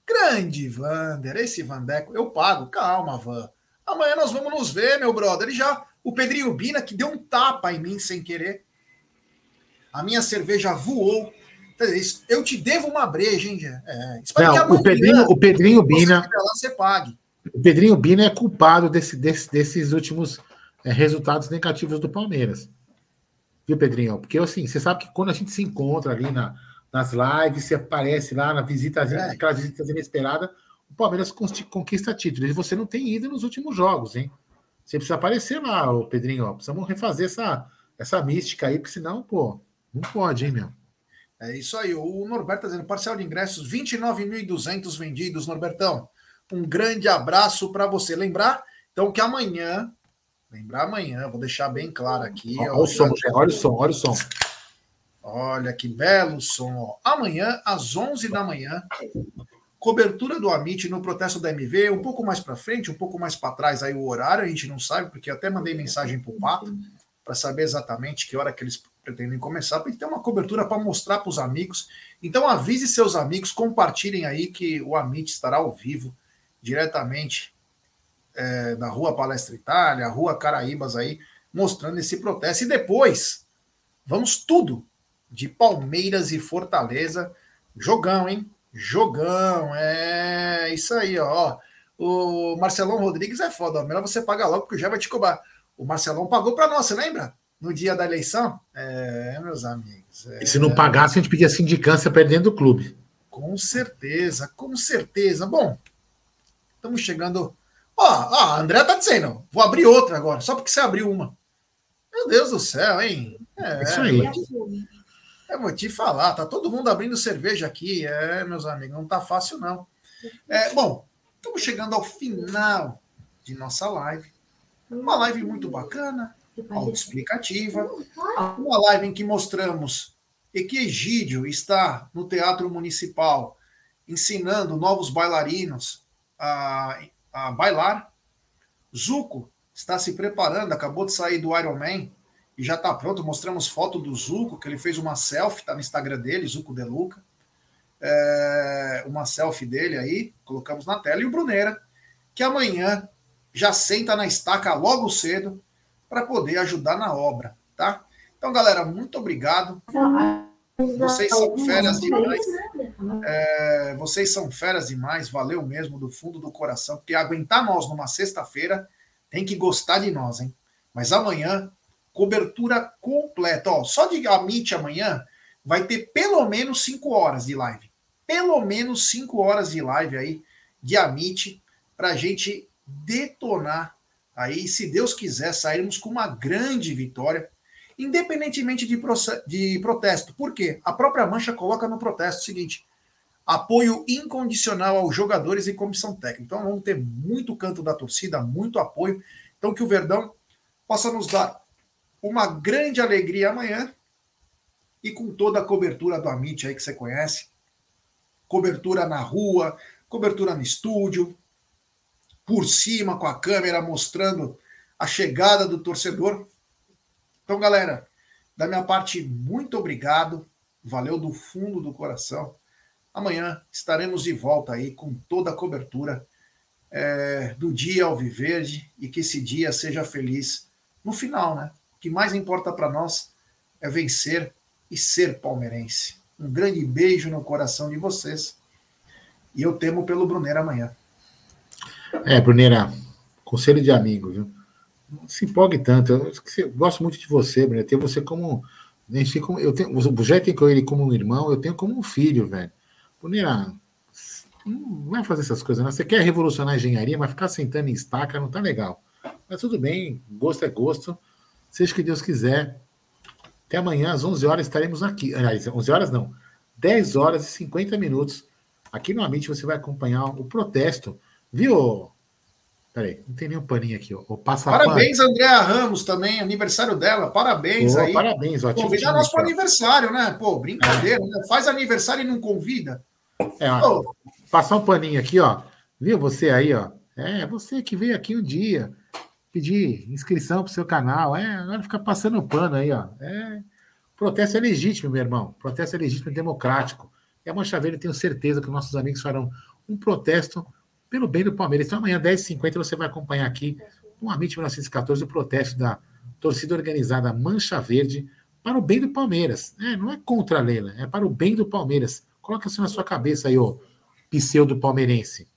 Grande Vander, esse Vandeco, eu pago. Calma, Van. Amanhã nós vamos nos ver, meu brother. Ele já. O Pedrinho Bina, que deu um tapa em mim sem querer. A minha cerveja voou. Eu te devo uma breja, hein, é, Não, o Pedrinho, o Pedrinho Bina. Você, lá, você pague. O Pedrinho Bina é culpado desse, desse, desses últimos é, resultados negativos do Palmeiras. Viu, Pedrinho? Porque assim, você sabe que quando a gente se encontra ali na, nas lives, você aparece lá na visita, é. aquelas visitas inesperadas, o Palmeiras conquista títulos. E você não tem ido nos últimos jogos, hein? Você precisa aparecer lá, o Pedrinho. Precisamos refazer essa, essa mística aí, porque senão, pô, não pode, hein, meu? É isso aí. O Norberto está dizendo: parcial de ingressos, 29.200 vendidos, Norbertão. Um grande abraço para você. Lembrar, então, que amanhã, lembrar amanhã, vou deixar bem claro aqui. Olha, o som, olha o som, olha o som. Olha que belo som. Amanhã, às 11 da manhã, cobertura do Amit no protesto da MV, um pouco mais para frente, um pouco mais para trás aí o horário, a gente não sabe, porque até mandei mensagem para o Pato para saber exatamente que hora que eles pretendem começar, que ter uma cobertura para mostrar para os amigos. Então avise seus amigos, compartilhem aí que o Amit estará ao vivo, diretamente é, da Rua Palestra Itália, Rua Caraíbas aí, mostrando esse protesto. E depois, vamos tudo de Palmeiras e Fortaleza. Jogão, hein? Jogão, é isso aí, ó. O Marcelão Rodrigues é foda, melhor você pagar logo, porque já vai te cobrar. O Marcelão pagou para nós, você lembra? No dia da eleição? É, meus amigos. É... E se não pagasse, a gente pedia sindicância para dentro do clube. Com certeza, com certeza. Bom, estamos chegando. Ó, ó, a André tá dizendo, vou abrir outra agora, só porque você abriu uma. Meu Deus do céu, hein? É, isso aí. Eu vou te falar, tá todo mundo abrindo cerveja aqui, é, meus amigos, não tá fácil não. É, bom, estamos chegando ao final de nossa live. Uma live muito bacana, autoexplicativa. Uma live em que mostramos que Egídio está no Teatro Municipal ensinando novos bailarinos a, a bailar. Zuco está se preparando, acabou de sair do Ironman e já está pronto. Mostramos foto do Zuco, que ele fez uma selfie, está no Instagram dele, Zuco Deluca. É, uma selfie dele aí, colocamos na tela. E o Brunera, que amanhã já senta na estaca logo cedo para poder ajudar na obra, tá? Então, galera, muito obrigado. Vocês são feras demais. É, vocês são feras demais. Valeu mesmo do fundo do coração. Porque aguentar nós numa sexta-feira tem que gostar de nós, hein? Mas amanhã cobertura completa. Ó, só de Amit amanhã vai ter pelo menos 5 horas de live. Pelo menos 5 horas de live aí de Amit para a gente detonar aí, se Deus quiser, sairmos com uma grande vitória, independentemente de, de protesto. Por quê? A própria Mancha coloca no protesto o seguinte: apoio incondicional aos jogadores e comissão técnica. Então vamos ter muito canto da torcida, muito apoio. Então que o Verdão possa nos dar uma grande alegria amanhã e com toda a cobertura do Amit aí que você conhece. Cobertura na rua, cobertura no estúdio, por cima com a câmera mostrando a chegada do torcedor. Então, galera, da minha parte, muito obrigado. Valeu do fundo do coração. Amanhã estaremos de volta aí com toda a cobertura é, do dia Alviverde e que esse dia seja feliz no final, né? O que mais importa para nós é vencer e ser palmeirense. Um grande beijo no coração de vocês. E eu temo pelo Brunera amanhã. É, Bruneira, conselho de amigo, viu? Não se empolgue tanto. Eu, eu gosto muito de você, Bruneira. Tenho você como. Eu tenho, o Jé tem ele como um irmão, eu tenho como um filho, velho. Bruneira, não vai fazer essas coisas, não. Você quer revolucionar a engenharia, mas ficar sentando em estaca não tá legal. Mas tudo bem, gosto é gosto. Seja que Deus quiser. Até amanhã, às 11 horas, estaremos aqui. Aliás, 11 horas não. 10 horas e 50 minutos. Aqui no Amit você vai acompanhar o protesto. Viu? Peraí, não tem nenhum paninho aqui. Ó. O parabéns, Andréa Ramos, também, aniversário dela. Parabéns aí. Parabéns, ó. Convida nós para aniversário, né? Pô, brincadeira, é. né? Faz aniversário e não convida. É, ó, passar um paninho aqui, ó. Viu você aí, ó? É, você que veio aqui um dia pedir inscrição para o seu canal. É, agora fica passando pano aí, ó. É, protesto é legítimo, meu irmão. Protesto é legítimo e democrático. E a Mancha Verde, tenho certeza que nossos amigos farão um protesto pelo bem do Palmeiras. Então, amanhã, 10h50, você vai acompanhar aqui, no Amit 1914, o protesto da torcida organizada Mancha Verde para o bem do Palmeiras. É, não é contra a Leila, é para o bem do Palmeiras. Coloca isso na sua cabeça aí, ô pseudo palmeirense.